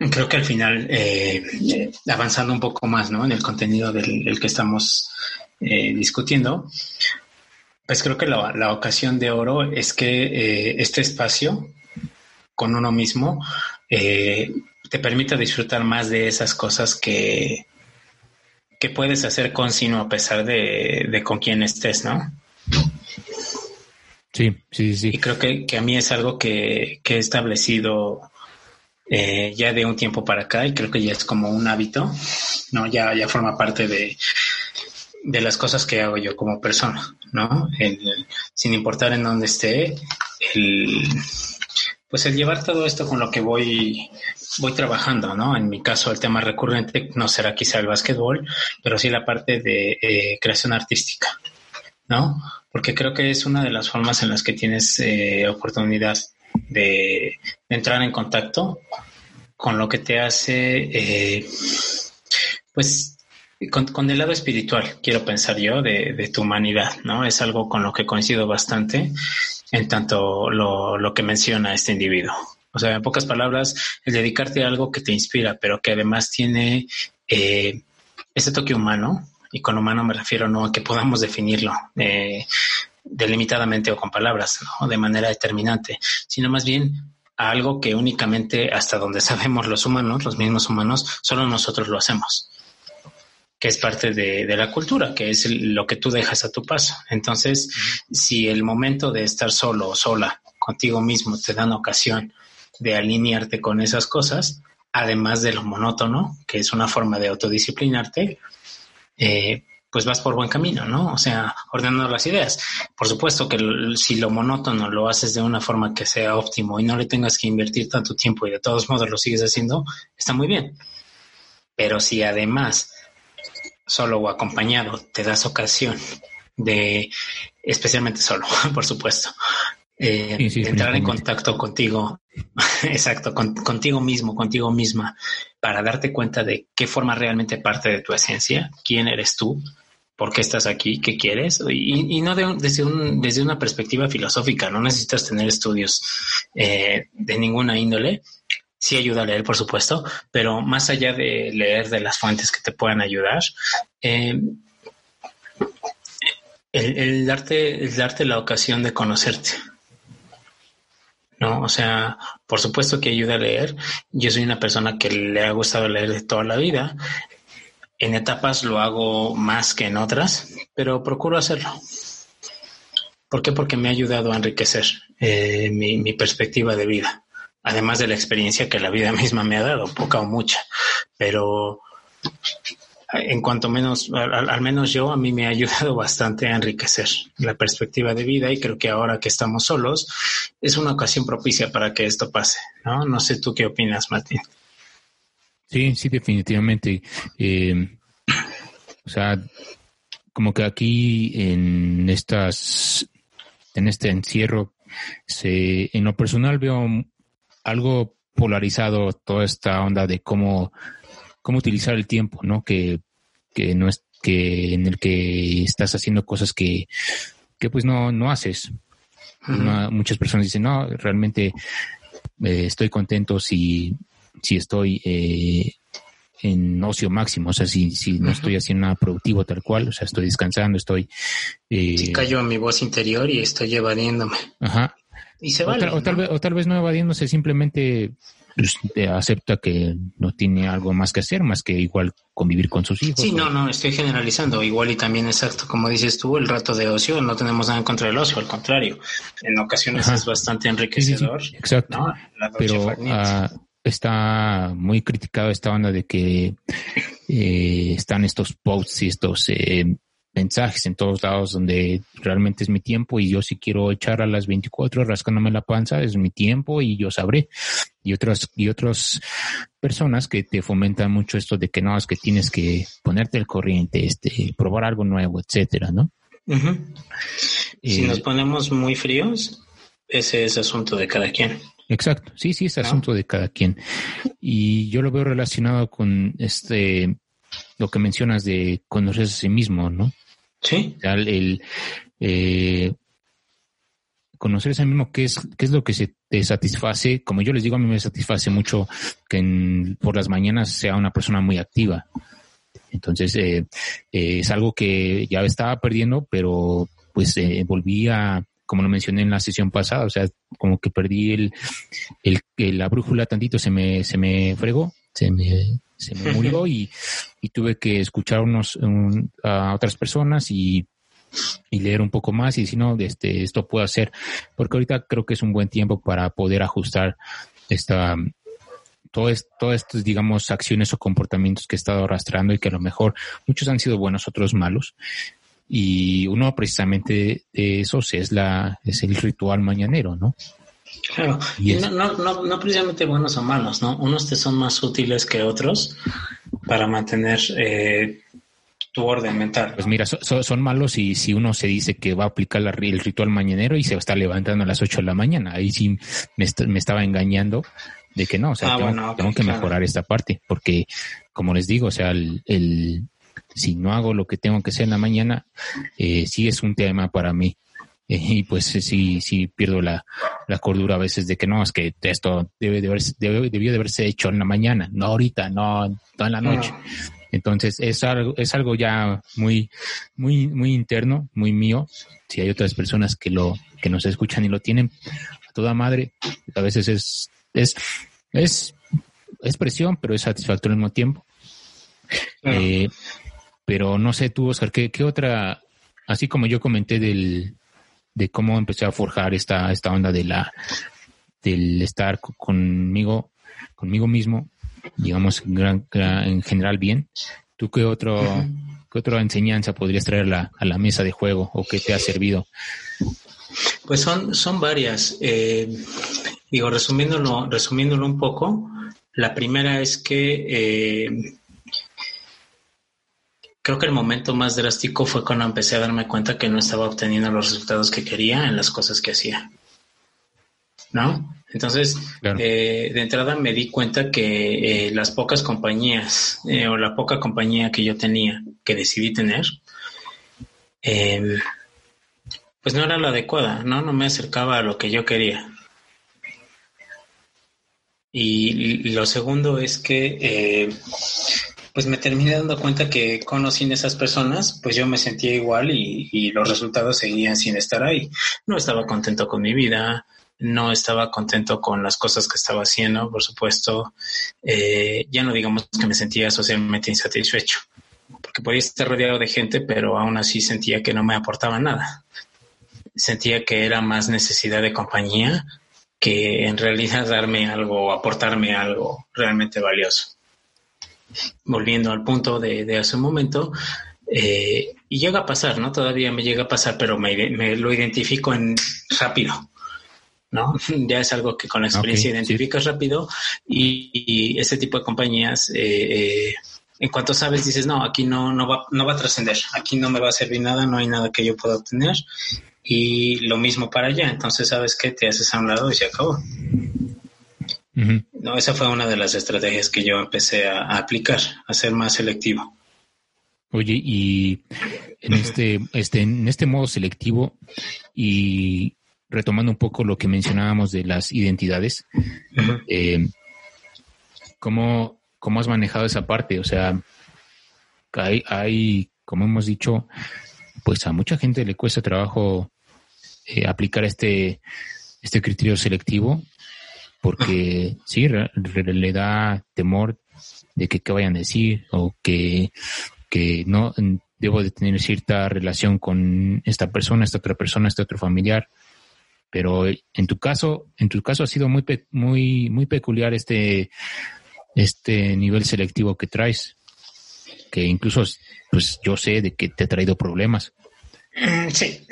creo que al final, eh, avanzando un poco más ¿no? en el contenido del que estamos eh, discutiendo, pues creo que la, ocasión de oro es que eh, este espacio con uno mismo eh, te permita disfrutar más de esas cosas que, que puedes hacer con sino a pesar de, con quién estés, ¿no? Sí, sí, sí. Y creo que, a mí es algo que, he establecido ya de un tiempo para acá y creo que ya es como un hábito, ¿no? Ya, ya forma parte de, de las cosas que hago yo como persona, ¿no? sin importar en dónde esté, el, pues el llevar todo esto con lo que voy, voy trabajando, ¿no? En mi caso, el tema recurrente no será quizá el básquetbol, pero sí la parte de eh, creación artística, ¿no? Porque creo que es una de las formas en las que tienes eh, oportunidad de, entrar en contacto con lo que te hace, eh, pues, con, el lado espiritual, quiero pensar yo, de, tu humanidad, ¿no? Es algo con lo que coincido bastante en tanto lo, que menciona este individuo. O sea, en pocas palabras, el dedicarte a algo que te inspira, pero que además tiene eh, ese toque humano, y con humano me refiero no a que podamos definirlo eh, delimitadamente o con palabras, ¿no? de manera determinante, sino más bien a algo que únicamente hasta donde sabemos los humanos, los mismos humanos, solo nosotros lo hacemos que es parte de, la cultura, que es lo que tú dejas a tu paso. Entonces, si el momento de estar solo o sola contigo mismo te dan ocasión de alinearte con esas cosas, además de lo monótono, que es una forma de autodisciplinarte, eh, pues vas por buen camino, ¿no? O sea, ordenando las ideas. Por supuesto que si lo monótono lo haces de una forma que sea óptimo y no le tengas que invertir tanto tiempo y de todos modos lo sigues haciendo, está muy bien. Pero si además solo o acompañado, te das ocasión de, especialmente solo, por supuesto, eh, entrar en contacto contigo, exacto, contigo mismo, contigo misma, para darte cuenta de qué forma realmente parte de tu esencia, quién eres tú, por qué estás aquí, qué quieres, y, no desde, un, desde una perspectiva filosófica, no necesitas tener estudios eh, de ninguna índole. Sí ayuda a leer, por supuesto, pero más allá de leer de las fuentes que te puedan ayudar, eh, el, darte, el darte la ocasión de conocerte. ¿no? O sea, por supuesto que ayuda a leer. Yo soy una persona que le ha gustado leer de toda la vida. En etapas lo hago más que en otras, pero procuro hacerlo. ¿Por qué? Porque me ha ayudado a enriquecer eh, mi, perspectiva de vida, además de la experiencia que la vida misma me ha dado, poca o mucha. Pero en cuanto menos, al, menos yo, a mí me ha ayudado bastante a enriquecer la perspectiva de vida y creo que ahora que estamos solos es una ocasión propicia para que esto pase, ¿no? No sé tú qué opinas, Martín. Sí, sí, definitivamente. Eh, o sea, como que aquí en estas, en este encierro, se, en lo personal veo algo polarizado toda esta onda de cómo cómo utilizar el tiempo, ¿no? Que, que no es que en el que estás haciendo cosas que, que pues no, no haces. muchas personas dicen, no, realmente eh, estoy contento si, si estoy eh, en ocio máximo, o sea, si, si no estoy haciendo nada productivo tal cual, o sea, estoy descansando, estoy... Eh, callo a mi voz interior y estoy evadiéndome. Ajá. Y se o, o, tal vez, o tal vez no evadiéndose, simplemente pues, acepta que no tiene algo más que hacer, más que igual convivir con sus hijos. Sí, no, no, estoy generalizando. Igual y también exacto, como dices tú, el rato de ocio, no tenemos nada en contra del ocio, al contrario. En ocasiones es bastante enriquecedor. exacto. Pero ah, está muy criticado esta banda de que eh, están estos posts y estos... Eh, mensajes en todos lados donde realmente es mi tiempo y yo si quiero echar a las 24 rascándome la panza es mi tiempo y yo sabré. Y otras, y otras personas que te fomentan mucho esto de que no, es que tienes que ponerte el corriente, este, probar algo nuevo, etcétera, ¿no? si nos ponemos muy fríos, ese es asunto de cada quien. Exacto, sí, sí, es asunto de cada quien. Y yo lo veo relacionado con este, lo que mencionas de conocerse a sí mismo, ¿no? Sí. El, eh, conocer ese mismo qué es, qué es lo que se te satisface. Como yo les digo, a mí me satisface mucho que por las mañanas sea una persona muy activa. Entonces, eh, eh, es algo que ya estaba perdiendo, pero pues volví a, como lo mencioné en la sesión pasada, o sea, como que perdí el, el, la brújula tantito, se me, se me fregó, se me, se me murió y, y tuve que escuchar unos, a otras personas y, y leer un poco más y si no, este, esto puedo hacer, porque ahorita creo que es un buen tiempo para poder ajustar esta, todas estas, digamos, acciones o comportamientos que he estado arrastrando y que a lo mejor muchos han sido buenos, otros malos. Y uno precisamente de esos es la, es el ritual mañanero, ¿no? Claro, y no, no, no, precisamente buenos o malos, ¿no? Unos te son más útiles que otros para mantener eh, tu orden mental. Pues mira, son malos y si uno se dice que va a aplicar el ritual mañanero y se estar levantando a las 8 de la mañana, ahí sí me, estaba engañando de que no, o sea, ah, tengo, que mejorar esta parte, porque como les digo, o sea, el, si no hago lo que tengo que hacer en la mañana, eh, sí es un tema para mí y pues sí, sí pierdo la, la, cordura a veces de que no, es que esto debe de haberse, debe, debió de haberse hecho en la mañana, no ahorita, no, no en la noche. Entonces es algo, es algo ya muy, muy, muy interno, muy mío. Si hay otras personas que lo, que nos escuchan y lo tienen a toda madre, a veces es, es, es, es presión, pero es satisfactorio al mismo tiempo. Eh, pero no sé tú, Oscar, ¿qué, ¿qué otra, así como yo comenté del, de cómo empecé a forjar esta, esta onda de la, del estar conmigo, conmigo mismo, digamos, en general bien. ¿Tú qué otro, qué otra enseñanza podrías traer a la mesa de juego o qué te ha servido? Pues son, son varias. Eh, digo, resumiéndolo, resumiéndolo un poco, la primera es que eh, creo que el momento más drástico fue cuando empecé a darme cuenta que no estaba obteniendo los resultados que quería en las cosas que hacía. ¿No? Entonces, eh, de entrada me di cuenta que eh, las pocas compañías eh, o la poca compañía que yo tenía, que decidí tener, em, pues no era la adecuada, ¿no? No me acercaba a lo que yo quería. Y lo segundo es que pues me terminé dando cuenta que a esas personas, pues yo me sentía igual y, y, los resultados seguían sin estar ahí. No estaba contento con mi vida, no estaba contento con las cosas que estaba haciendo, por supuesto. Eh, ya no digamos que me sentía socialmente insatisfecho, porque podía estar rodeado de gente, pero aún así sentía que no me aportaba nada. Sentía que era más necesidad de compañía que en realidad darme algo, aportarme algo realmente valioso volviendo al punto de, hace un momento, eh, y llega a pasar, ¿no? Todavía me llega a pasar, pero me, lo identifico en rápido, ¿no? Ya es algo que con la experiencia identificas rápido y, ese tipo de compañías, eh, eh, en cuanto sabes, dices, no, aquí no, no va, no va a trascender, aquí no me va a servir nada, no hay nada que yo pueda obtener y lo mismo para allá, entonces sabes que te haces a un lado y se acabó. No, esa fue una de las estrategias que yo empecé a, aplicar, a ser más selectivo. Oye, y en este, este, en este modo selectivo y retomando un poco lo que mencionábamos de las identidades, eh, ¿cómo, has manejado esa parte? O sea, hay, hay, como hemos dicho, pues a mucha gente le cuesta trabajo eh, aplicar este, este criterio selectivo porque sí, le da temor de que qué vayan a decir o que, que no debo de tener cierta relación con esta persona, esta otra persona, este otro familiar. Pero en tu caso, en tu caso ha sido muy, muy, muy peculiar este, este nivel selectivo que traes, que incluso, pues yo sé de que te ha traído problemas. Mm, sí,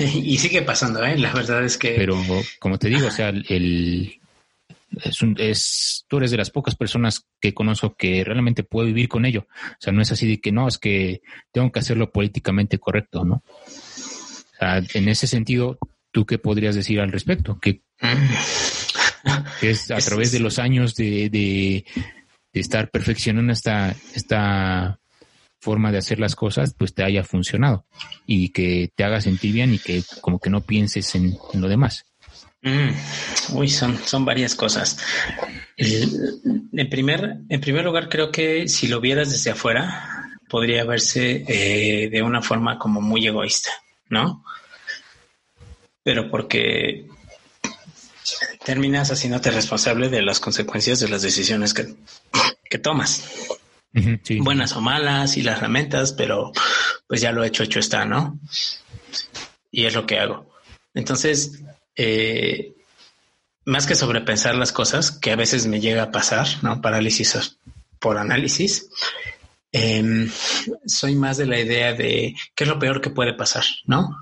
y sigue pasando, ¿eh? La verdad es que... Pero como te digo, o sea, el, es, es, tú eres de las pocas personas que conozco que realmente puede vivir con ello. O sea, no es así de que no, es que tengo que hacerlo políticamente correcto, ¿no? O sea, en ese sentido, ¿tú qué podrías decir al respecto? Que, es a través de los años de, de, de, estar perfeccionando esta, esta forma de hacer las cosas, pues te haya funcionado y que te haga sentir bien y que como que no pienses en lo demás. Mm, uy, son, son varias cosas. en, primer, en primer lugar, creo que si lo vieras desde afuera, podría verse eh, de una forma como muy egoísta, ¿no? Pero porque terminas haciéndote responsable de las consecuencias de las decisiones que, que tomas. Buenas o malas y las lamentas, pero pues ya lo hecho, hecho está, ¿no? Y es lo que hago. Entonces, eh, más que sobrepensar las cosas, que a veces me llega a pasar, ¿no? Parálisis por análisis. Em, soy más de la idea de qué es lo peor que puede pasar, ¿no?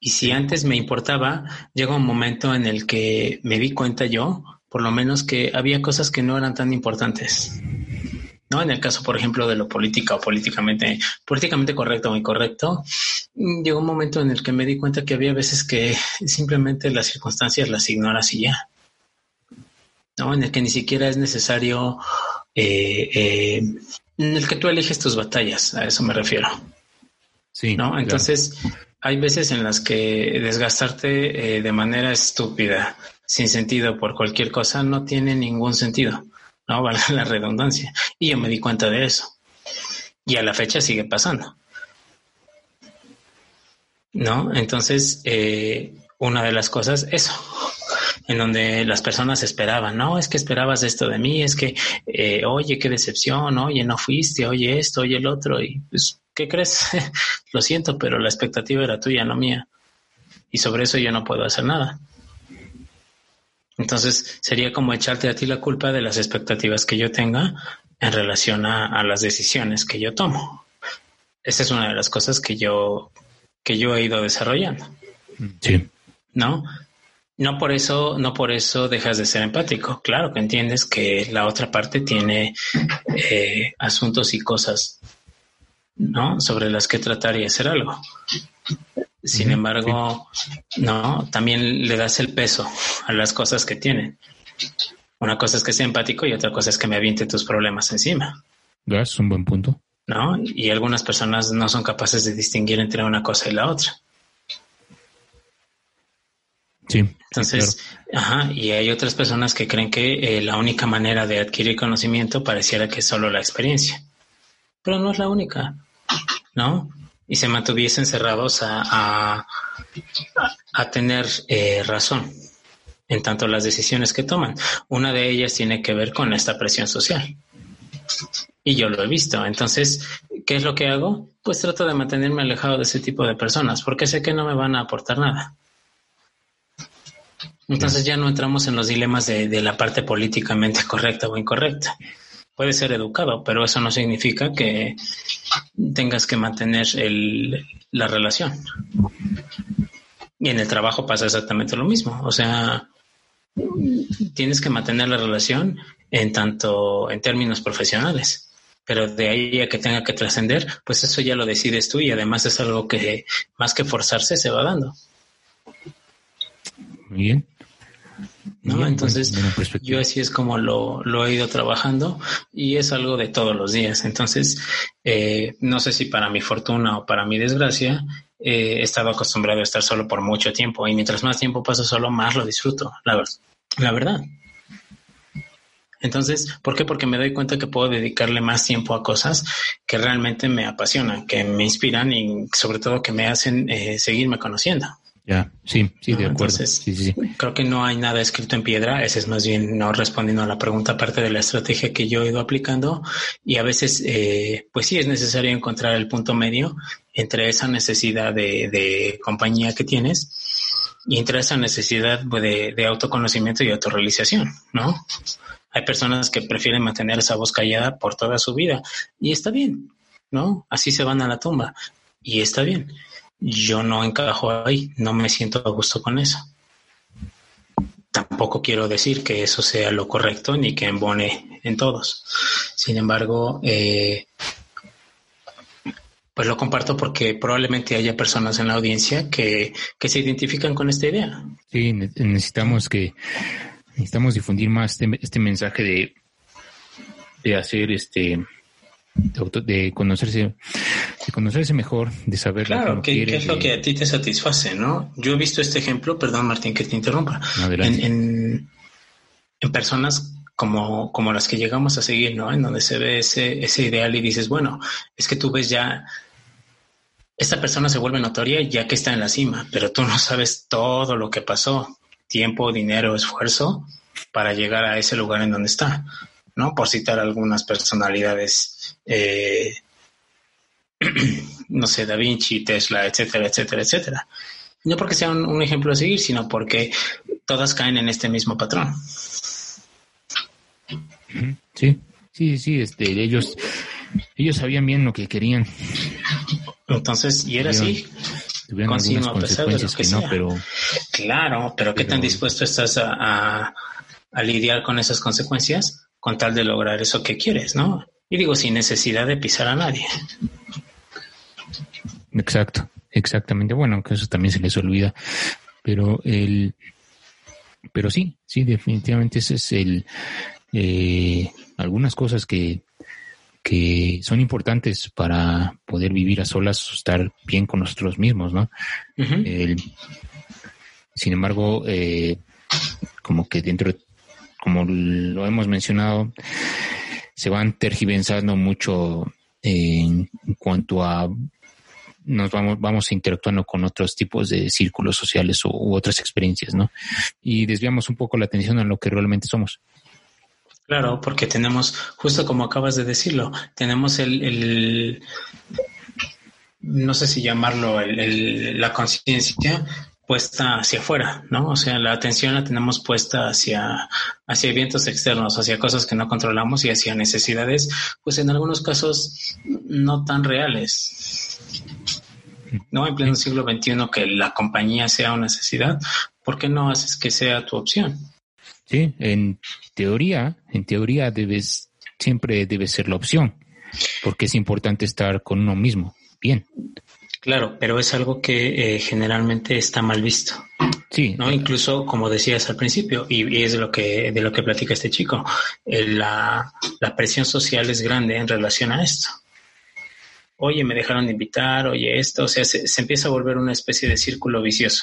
Y si antes me importaba, llega un momento en el que me di cuenta yo, por lo menos, que había cosas que no eran tan importantes. ¿No? En el caso, por ejemplo, de lo política o políticamente, políticamente correcto o incorrecto, llegó un momento en el que me di cuenta que había veces que simplemente las circunstancias las ignoras y ya. ¿no? En el que ni siquiera es necesario, eh, eh, en el que tú eliges tus batallas, a eso me refiero. Sí. ¿no? Entonces, hay veces en las que desgastarte eh, de manera estúpida, sin sentido por cualquier cosa, no tiene ningún sentido. ¿No? Vale la redundancia. Y yo me di cuenta de eso. Y a la fecha sigue pasando. ¿No? Entonces, eh, una de las cosas, eso, en donde las personas esperaban, no, es que esperabas esto de mí, es que, eh, oye, qué decepción, oye, no fuiste, oye esto, oye el otro, y pues, ¿qué crees? Lo siento, pero la expectativa era tuya, no mía. Y sobre eso yo no puedo hacer nada. Entonces sería como echarte a ti la culpa de las expectativas que yo tenga en relación a, las decisiones que yo tomo. Esa es una de las cosas que yo, que yo he ido desarrollando. Sí. ¿No? No por eso, no por eso dejas de ser empático. Claro que entiendes que la otra parte tiene eh, asuntos y cosas ¿no? Sobre las que tratar y hacer algo. Sin embargo, no, también le das el peso a las cosas que tienen. Una cosa es que sea empático y otra cosa es que me aviente tus problemas encima. Es un buen punto. ¿No? Y algunas personas no son capaces de distinguir entre una cosa y la otra. Sí. Entonces, ajá, y hay otras personas que creen que eh, la única manera de adquirir conocimiento pareciera que es solo la experiencia. Pero no es la única, ¿no? Y se mantuviesen cerrados a, a, tener eh, razón en tanto las decisiones que toman. Una de ellas tiene que ver con esta presión social. Y yo lo he visto. Entonces, ¿qué es lo que hago? Pues trato de mantenerme alejado de ese tipo de personas porque sé que no me van a aportar nada. Entonces ya no entramos en los dilemas de, la parte políticamente correcta o incorrecta. Puede ser educado, pero eso no significa que tengas que mantener la relación. Y en el trabajo pasa exactamente lo mismo. O sea, tienes que mantener la relación en tanto en términos profesionales. Pero de ahí a que tenga que trascender, pues eso ya lo decides tú y además es algo que más que forzarse se va dando. Muy bien. ¿No? Entonces, yo así es como lo, lo, he ido trabajando y es algo de todos los días. Entonces, eh, no sé si para mi fortuna o para mi desgracia, eh, he estado acostumbrado a estar solo por mucho tiempo y mientras más tiempo paso solo, más lo disfruto, la, la verdad. Entonces, ¿por qué? Porque me doy cuenta que puedo dedicarle más tiempo a cosas que realmente me apasionan, que me inspiran y sobre todo que me hacen eh, seguirme conociendo. Ya, sí, sí, de acuerdo. Creo que no hay nada escrito en piedra. Ese es más bien no respondiendo a la pregunta, aparte de la estrategia que yo he ido aplicando. Y a veces, eh, pues sí, es necesario encontrar el punto medio entre esa necesidad de, compañía que tienes y entre esa necesidad pues, de, de autoconocimiento y autorrealización, ¿no? Hay personas que prefieren mantener esa voz callada por toda su vida y está bien, ¿no? Así se van a la tumba y está bien yo no encajo ahí, no me siento a gusto con eso. Tampoco quiero decir que eso sea lo correcto ni que embone en todos. Sin embargo, eh, pues lo comparto porque probablemente haya personas en la audiencia que, se identifican con esta idea. Sí, necesitamos que necesitamos difundir más este, este mensaje de, de hacer este de, conocerse, de conocerse mejor, de saber claro, lo que qué, es lo que a ti te satisface, ¿no? Yo he visto este ejemplo, perdón Martín que te interrumpa, en, en, personas como, como las que llegamos a seguir, ¿no? En donde se ve ese, ese ideal y dices, bueno, es que tú ves ya, esta persona se vuelve notoria ya que está en la cima, pero tú no sabes todo lo que pasó, tiempo, dinero, esfuerzo para llegar a ese lugar en donde está. ¿no? Por citar algunas personalidades, eh, no sé, Da Vinci, Tesla, etcétera, etcétera, etcétera. No porque sea un, ejemplo a seguir, sino porque todas caen en este mismo patrón. Sí, sí, sí, este, ellos, ellos sabían bien lo que querían. Entonces, y era así. Tuvieron algunas consecuencias que, no, pero... Claro, pero ¿qué tan dispuesto estás a, a lidiar con esas consecuencias? con tal de lograr eso que quieres, ¿no? Y digo, sin necesidad de pisar a nadie. Exacto, exactamente. Bueno, aunque eso también se les olvida. Pero el, pero sí, sí, definitivamente ese es el, eh, algunas cosas que, que son importantes para poder vivir a solas, estar bien con nosotros mismos, ¿no? sin embargo, eh, como que dentro de como lo hemos mencionado, se van tergiversando mucho en cuanto a nos vamos, vamos interactuando con otros tipos de círculos sociales u, otras experiencias, ¿no? Y desviamos un poco la atención a lo que realmente somos. Claro, porque tenemos, justo como acabas de decirlo, tenemos el, no sé si llamarlo el, la conciencia puesta hacia afuera, ¿no? O sea, la atención la tenemos puesta hacia, hacia eventos externos, hacia cosas que no controlamos y hacia necesidades, pues en algunos casos no tan reales. ¿No? En pleno siglo XXI que la compañía sea una necesidad, ¿por qué no haces que sea tu opción? Sí, en teoría, en teoría debes, siempre debe ser la opción. porque es importante estar con uno mismo. Bien. Claro, pero es algo que eh, generalmente está mal visto. Sí. ¿no? Incluso, como decías al principio, y, es de lo que, de lo que platica este chico, eh, la, la presión social es grande en relación a esto. Oye, me dejaron de invitar, oye, esto, o sea, se, empieza a volver una especie de círculo vicioso.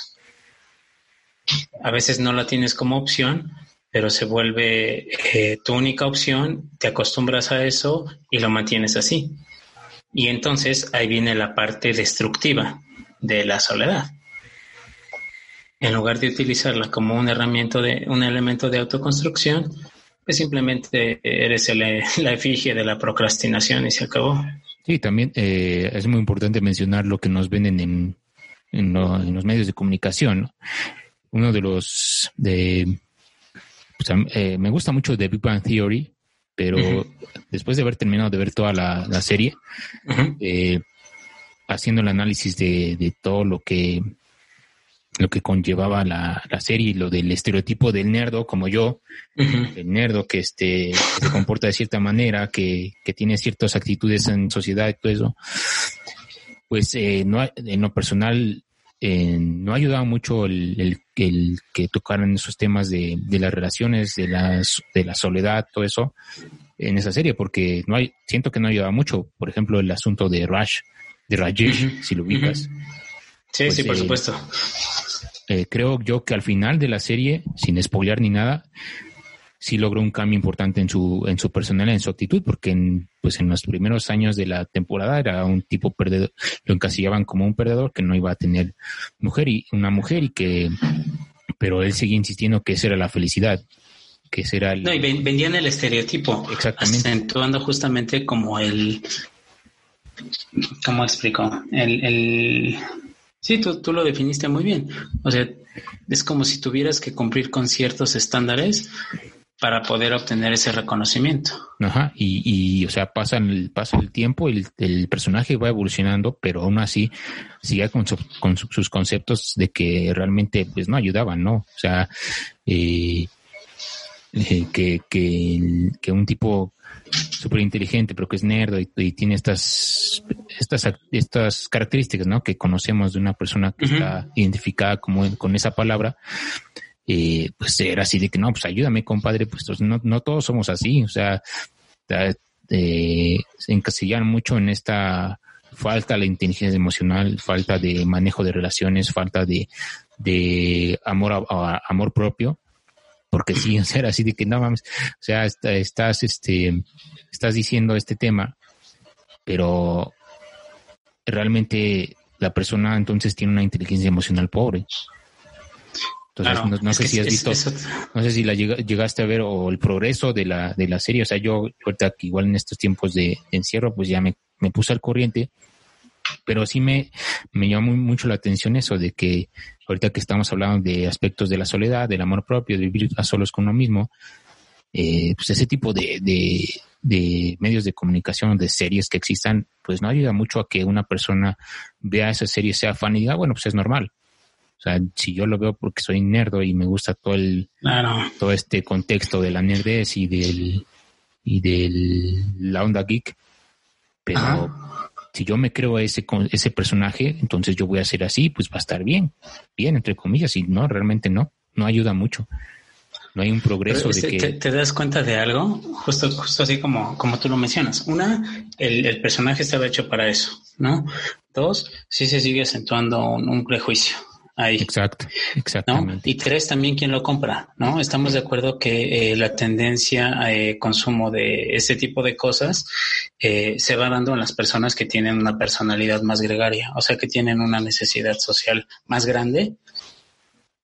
A veces no la tienes como opción, pero se vuelve eh, tu única opción, te acostumbras a eso y lo mantienes así. Y entonces ahí viene la parte destructiva de la soledad. En lugar de utilizarla como un herramienta de un elemento de autoconstrucción, pues simplemente eres la efigie de la procrastinación y se acabó. Sí, también eh, es muy importante mencionar lo que nos venden en, los medios de comunicación. Uno de los de pues, eh, me gusta mucho de Big Bang Theory, pero después de haber terminado de ver toda la, serie, eh, haciendo el análisis de, todo lo que lo que conllevaba la, serie y lo del estereotipo del nerdo como yo, el nerdo que este se comporta de cierta manera, que, tiene ciertas actitudes en sociedad y todo eso, pues eh, no en lo personal eh, no ha ayudado mucho el, el, que tocaran esos temas de, de, las relaciones, de, las, de la soledad, todo eso en esa serie, porque no hay, siento que no ha ayudado mucho. Por ejemplo, el asunto de Rush, de Rajesh, si lo ubicas. Sí, pues, sí, por eh, supuesto. Eh, creo yo que al final de la serie, sin spoilear ni nada, sí logró un cambio importante en su, en su personalidad, en su actitud, porque en, pues en los primeros años de la temporada era un tipo perdedor, lo encasillaban como un perdedor que no iba a tener mujer y una mujer y que, pero él seguía insistiendo que esa era la felicidad, que era el... No, y vendían el estereotipo. Exactamente. Acentuando justamente como el, ¿cómo explico? El, el, sí, tú, tú lo definiste muy bien. O sea, es como si tuvieras que cumplir con ciertos estándares para poder obtener ese reconocimiento. Ajá, y, y o sea, pasa el, pasa el tiempo, el, el personaje va evolucionando, pero aún así sigue con, con sus conceptos de que realmente pues no ayudaban, ¿no? O sea, eh, eh, que, que, que, un tipo súper inteligente, pero que es nerd y, tiene estas, estas, estas características, ¿no? Que conocemos de una persona que está identificada como con esa palabra, eh, pues era así de que no, pues ayúdame, compadre, pues no, no todos somos así, o sea, eh, se encasillan mucho en esta falta de inteligencia emocional, falta de manejo de relaciones, falta de, de amor a, amor propio, porque sí, o sea, así de que no mames, o sea, estás, este, estás diciendo este tema, pero realmente la persona entonces tiene una inteligencia emocional pobre. Entonces, no, sé si has visto, no sé si la llegaste a ver o el progreso de la, de la serie. O sea, yo ahorita que igual en estos tiempos de, encierro, pues ya me, me, puse al corriente. Pero sí me, me llamó mucho la atención eso de que ahorita que estamos hablando de aspectos de la soledad, del amor propio, de vivir a solos con uno mismo, eh, pues ese tipo de, de, de, medios de comunicación, de series que existan, pues no ayuda mucho a que una persona vea esa serie, sea fan y diga, bueno, pues es normal. O sea, si yo lo veo porque soy nerdo y me gusta todo el todo este contexto de la nerdez y del y del la onda geek, pero si yo me creo ese ese personaje, entonces yo voy a ser así, pues va a estar bien, bien entre comillas, y no, realmente no, no ayuda mucho. No hay un progreso de que... Te, das cuenta de algo? Justo, justo así como, como tú lo mencionas. Una, el, el personaje estaba hecho para eso, ¿no? Dos, sí se sigue acentuando un prejuicio ahí. Exacto, exactamente. Y tres, también quién lo compra, ¿no? Estamos de acuerdo que eh, la tendencia a eh, consumo de ese tipo de cosas eh, se va dando en las personas que tienen una personalidad más gregaria, o sea, que tienen una necesidad social más grande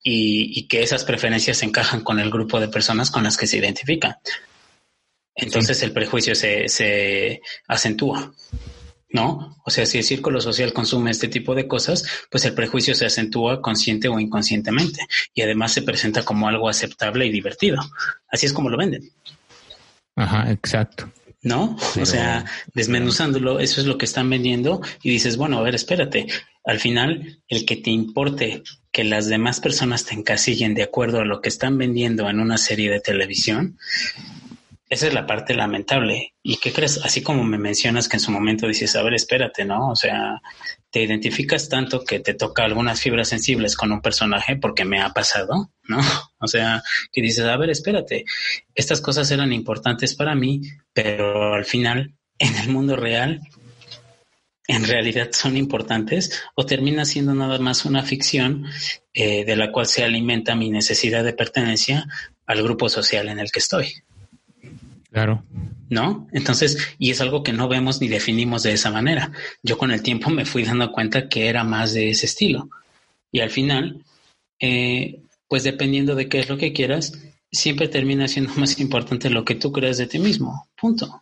y, y que esas preferencias encajan con el grupo de personas con las que se identifican. Entonces el prejuicio se, se acentúa. ¿No? O sea, si el círculo social consume este tipo de cosas, pues el prejuicio se acentúa consciente o inconscientemente y además se presenta como algo aceptable y divertido. Así es como lo venden. Ajá, exacto. ¿No? o sea, desmenuzándolo, eso es lo que están vendiendo y dices, bueno, a ver, espérate, al final el que te importe que las demás personas te encasillen de acuerdo a lo que están vendiendo en una serie de televisión, esa es la parte lamentable. ¿Y qué crees? Así como me mencionas que en su momento dices, a ver, espérate, ¿no? O sea, te identificas tanto que te toca algunas fibras sensibles con un personaje porque me ha pasado, ¿no? O sea, que dices, a ver, espérate, estas cosas eran importantes para mí, pero al final, en el mundo real, en realidad son importantes o termina siendo nada más una ficción eh, de la cual se alimenta mi necesidad de pertenencia al grupo social en el que estoy. Claro. ¿No? Entonces, y es algo que no vemos ni definimos de esa manera. Yo con el tiempo me fui dando cuenta que era más de ese estilo. Y al final, eh, pues dependiendo de qué es lo que quieras, siempre termina siendo más importante lo que tú creas de ti mismo. Punto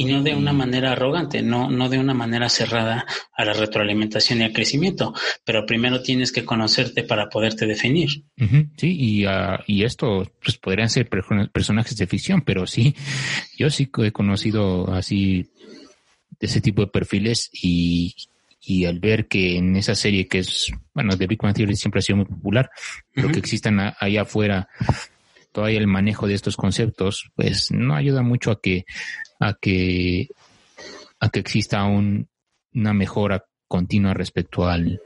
y no de una manera arrogante, no, no de una manera cerrada a la retroalimentación y al crecimiento, pero primero tienes que conocerte para poderte definir. Sí, y, uh, y esto pues podrían ser personajes de ficción, pero sí, yo sí he conocido así de ese tipo de perfiles y, y al ver que en esa serie que es, bueno, de Big Bang Theory siempre ha sido muy popular, pero que existan allá afuera todavía el manejo de estos conceptos, pues no ayuda mucho a que a que, a que exista un, una mejora continua respecto al,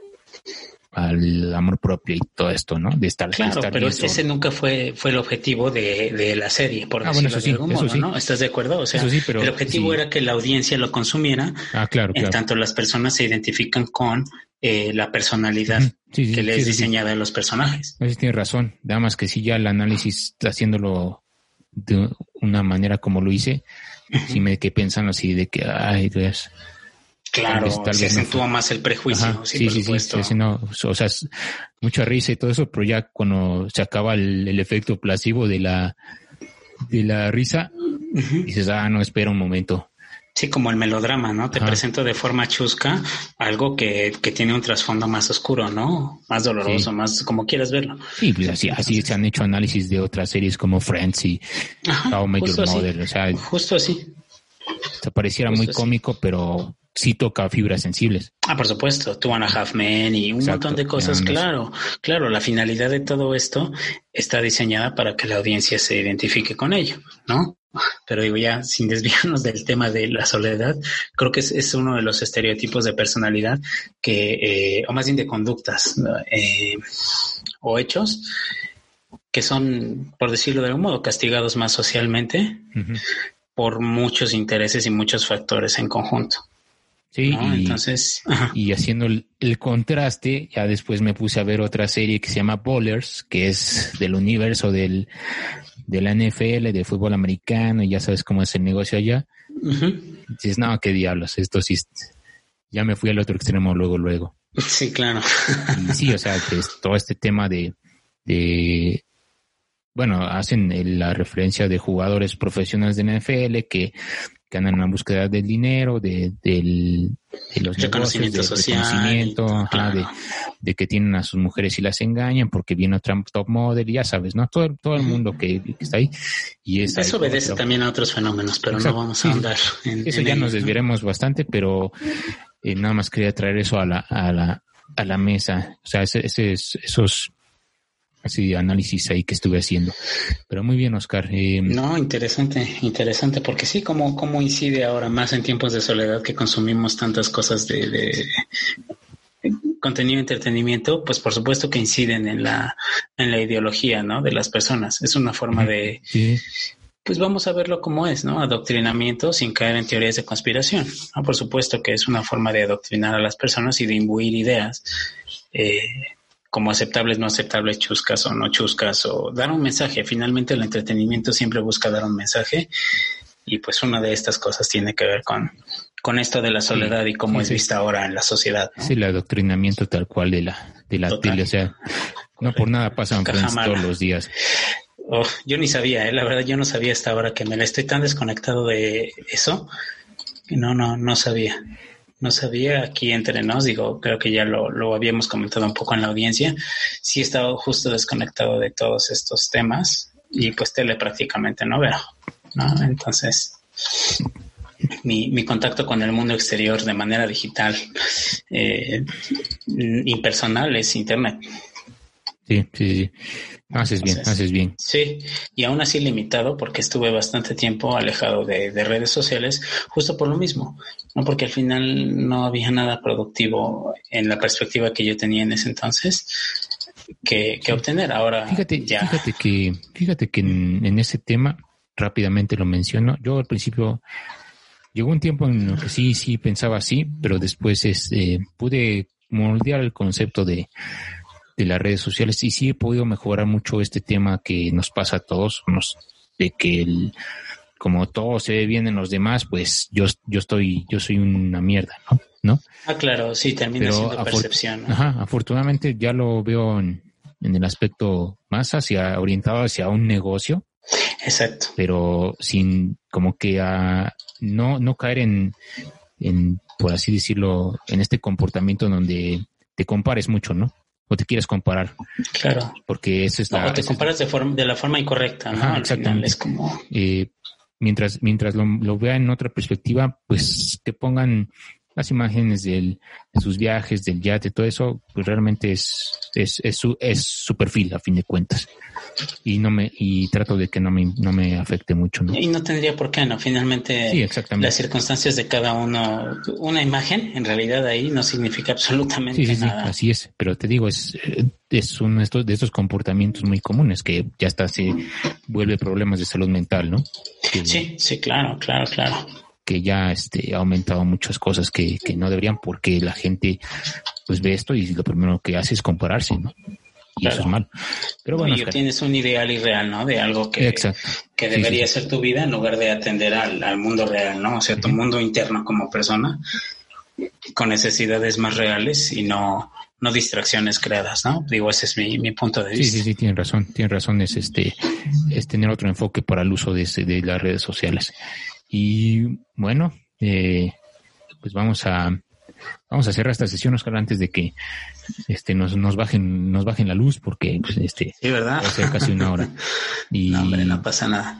al amor propio y todo esto, ¿no? De estar Claro, pero ese nunca fue, fue el objetivo de, de la serie, por ah, decirlo de algún modo, ¿no? ¿Estás de acuerdo? O sea, el objetivo era que la audiencia lo consumiera. Ah, claro, En tanto las personas se identifican con eh, la personalidad que les es diseñada de los personajes. Eso tiene razón. Nada más que si ya el análisis haciéndolo de una manera como lo hice, si me que piensan así de que, ay, Dios. Claro, se acentúa más el prejuicio. sí, sí, sí, sí, no, o sea, mucha risa y todo eso, pero ya cuando se acaba el, efecto placebo de la, de la risa, dices, ah, no, espera un momento. Sí, como el melodrama, ¿no? Te presento de forma chusca algo que, que tiene un trasfondo más oscuro, ¿no? Más doloroso, más como quieras verlo. Sí, pues así, así se han hecho análisis de otras series como Friends y How Major Mother. O sea, justo así. Te pareciera muy cómico, pero sí toca fibras sensibles. Ah, por supuesto, Two and a Half Men y un montón de cosas, claro, claro, la finalidad de todo esto está diseñada para que la audiencia se identifique con ello, ¿no? Pero digo ya, sin desviarnos del tema de la soledad, creo que es, uno de los estereotipos de personalidad que, eh, o más bien de conductas eh, o hechos, que son, por decirlo de algún modo, castigados más socialmente por muchos intereses y muchos factores en conjunto. Sí, y, entonces, y haciendo el, contraste, ya después me puse a ver otra serie que se llama Bowlers, que es del universo del, de la NFL, de fútbol americano, y ya sabes cómo es el negocio allá. Dices, no, qué diablos, esto sí, ya me fui al otro extremo luego, luego. Sí, claro. Y sí, o sea, que todo este tema de, de bueno, hacen la referencia de jugadores profesionales de NFL que andan en la búsqueda del dinero, de, del, de los reconocimiento social, de, que tienen a sus mujeres y las engañan porque viene otra top model, ya sabes, ¿no? Todo, todo el mundo que, está ahí. Y Eso obedece también a otros fenómenos, pero no vamos a andar en Eso ya nos desviaremos bastante, pero eh, nada más quería traer eso a la, a la, a la mesa. O sea, ese, ese, esos así análisis ahí que estuve haciendo. Pero muy bien, Oscar. Eh, no, interesante, interesante, porque sí, como, cómo incide ahora más en tiempos de soledad que consumimos tantas cosas de, de contenido de entretenimiento, pues por supuesto que inciden en la, en la ideología, ¿no? De las personas. Es una forma de, pues vamos a verlo como es, ¿no? Adoctrinamiento sin caer en teorías de conspiración. Por supuesto que es una forma de adoctrinar a las personas y de imbuir ideas. Eh, como aceptables, no aceptables, chuscas o no chuscas, o dar un mensaje. Finalmente el entretenimiento siempre busca dar un mensaje y pues una de estas cosas tiene que ver con, con esto de la soledad y cómo es vista ahora en la sociedad. Sí, el adoctrinamiento tal cual de la, de la tele, o sea, no por nada pasan todos los días. Oh, yo ni sabía, ¿eh? la verdad yo no sabía hasta ahora que me la estoy tan desconectado de eso. No, no, no sabía no sabía aquí entre nos, digo, creo que ya lo, lo habíamos comentado un poco en la audiencia, sí he estado justo desconectado de todos estos temas y pues tele prácticamente no veo, ¿no? Entonces, mi, mi contacto con el mundo exterior de manera digital, eh, impersonal, es Internet. Sí, sí, sí. Haces bien, haces bien. Sí, y aún así limitado porque estuve bastante tiempo alejado de, redes sociales justo por lo mismo, ¿no? Porque al final no había nada productivo en la perspectiva que yo tenía en ese entonces que, obtener. Ahora fíjate, ya. Fíjate que, fíjate que en, ese tema, rápidamente lo menciono, yo al principio llegó un tiempo en el que sí, sí pensaba así, pero después este, pude moldear el concepto de de las redes sociales y sí he podido mejorar mucho este tema que nos pasa a todos, de que el, como todo se ve bien en los demás, pues yo, yo estoy, yo soy una mierda, ¿no? ¿No? Ah, claro, sí, termina siendo percepción. Ajá, afortunadamente ya lo veo en, el aspecto más hacia, orientado hacia un negocio. Exacto. Pero sin como que a, no, no caer en, en, por así decirlo, en este comportamiento donde te compares mucho, ¿no? O te quieres comparar. Claro. Porque eso es la. te comparas de, forma, de la forma incorrecta, ¿no? exactamente. es como. Eh, mientras mientras lo, lo vea en otra perspectiva, pues te pongan las imágenes del, de sus viajes, del yate, todo eso, pues realmente es, es, es, su, es su perfil a fin de cuentas. Y no me, y trato de que no me, no me afecte mucho, ¿no? Y no tendría por qué, ¿no? Finalmente, las circunstancias de cada uno, una imagen, en realidad ahí no significa absolutamente sí, sí, nada. Sí, así es, pero te digo, es, es uno de estos, de estos comportamientos muy comunes que ya hasta se vuelve problemas de salud mental, ¿no? sí, sí, claro, claro, claro que ya este, ha aumentado muchas cosas que, que no deberían porque la gente pues ve esto y lo primero que hace es compararse, ¿no? Y eso es mal. Pero bueno, tienes un ideal irreal, ¿no? De algo que, que debería ser tu vida en lugar de atender al, al mundo real, ¿no? O sea, tu mundo interno como persona con necesidades más reales y no, no distracciones creadas, ¿no? Digo, ese es mi, mi punto de vista. Sí, sí, sí, tienes razón, tienes razón, es este, es tener otro enfoque para el uso de, de las redes sociales. Y bueno, eh, pues vamos a vamos a cerrar esta sesión, Oscar, antes de que este nos, nos bajen nos bajen la luz, porque pues, este sí, ¿verdad? va a ser casi una hora. Y, no, hombre, no pasa nada.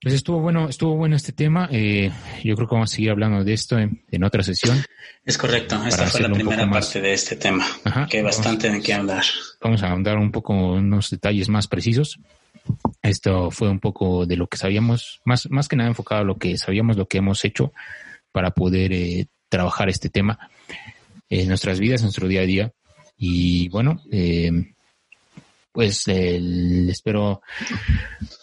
Pues estuvo bueno, estuvo bueno este tema. Eh, yo creo que vamos a seguir hablando de esto en, otra sesión. Es correcto. Esta fue la primera parte de este tema, que hay bastante en qué hablar. Vamos a dar un poco unos detalles más precisos. Esto fue un poco de lo que sabíamos, más, más que nada enfocado a lo que sabíamos, lo que hemos hecho para poder eh, trabajar este tema en nuestras vidas, en nuestro día a día. Y bueno, eh, pues eh, espero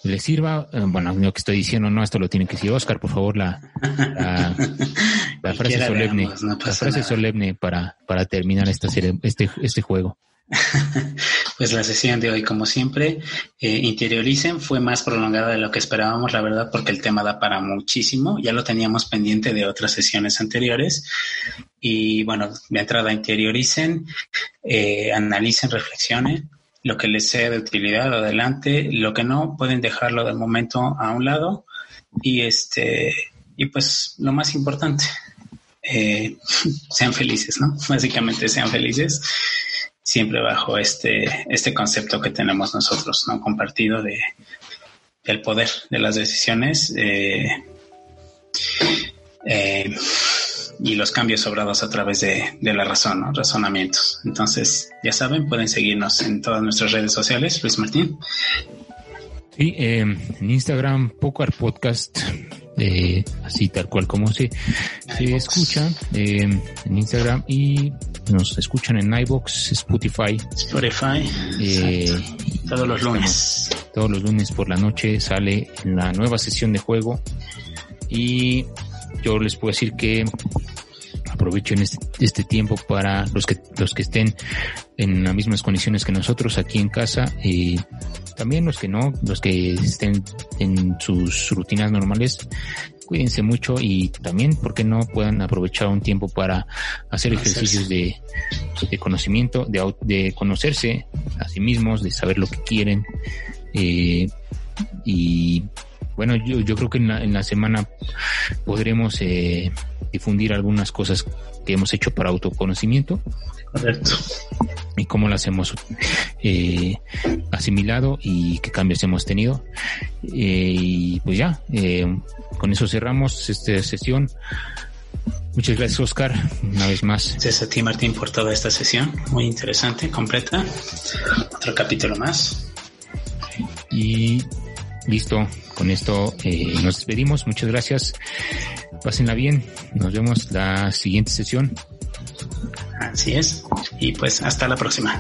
les sirva. bueno, lo que estoy diciendo, no, esto lo tiene que decir Oscar, por favor, la, la, frase solemne, la frase solemne para, para terminar esta serie, este, este juego. pues la sesión de hoy, como siempre, eh, interioricen, fue más prolongada de lo que esperábamos, la verdad, porque el tema da para muchísimo. Ya lo teníamos pendiente de otras sesiones anteriores. Y bueno, de entrada interioricen, eh, analicen, reflexionen lo que les sea de utilidad adelante, lo que no, pueden dejarlo de momento a un lado. Y este, y pues lo más importante, eh, sean felices, ¿no? Básicamente sean felices siempre bajo este, este concepto que tenemos nosotros, ¿no? Compartido de, del poder de las decisiones eh, eh, y los cambios sobrados a través de, la razón, razonamientos. Entonces, ya saben, pueden seguirnos en todas nuestras redes sociales. Luis Martín. Sí, eh, en Instagram, Pocar Podcast, eh, así tal cual como se, se escucha eh, en Instagram y nos escuchan en iBox, Spotify. Spotify. Eh, todos los lunes. Todos los lunes por la noche sale la nueva sesión de juego y yo les puedo decir que aprovechen este, este, tiempo para los que los que estén en las mismas condiciones que nosotros aquí en casa y también los que no, los que estén en sus rutinas normales, cuídense mucho y también, ¿por qué no puedan aprovechar un tiempo para hacer ejercicios de, de conocimiento, de, de conocerse a sí mismos, de saber lo que quieren eh, y bueno, yo, yo creo que en la, en la semana podremos eh, difundir algunas cosas que hemos hecho para autoconocimiento. Correcto. Y cómo las hemos eh, asimilado y qué cambios hemos tenido. Eh, y pues ya, eh, con eso cerramos esta sesión. Muchas gracias, Oscar, una vez más. Gracias a ti, Martín, por toda esta sesión. Muy interesante, completa. Otro capítulo más. Y listo, con esto eh, nos despedimos. Muchas gracias. Pásenla bien. Nos vemos la siguiente sesión. Así es. Y pues hasta la próxima.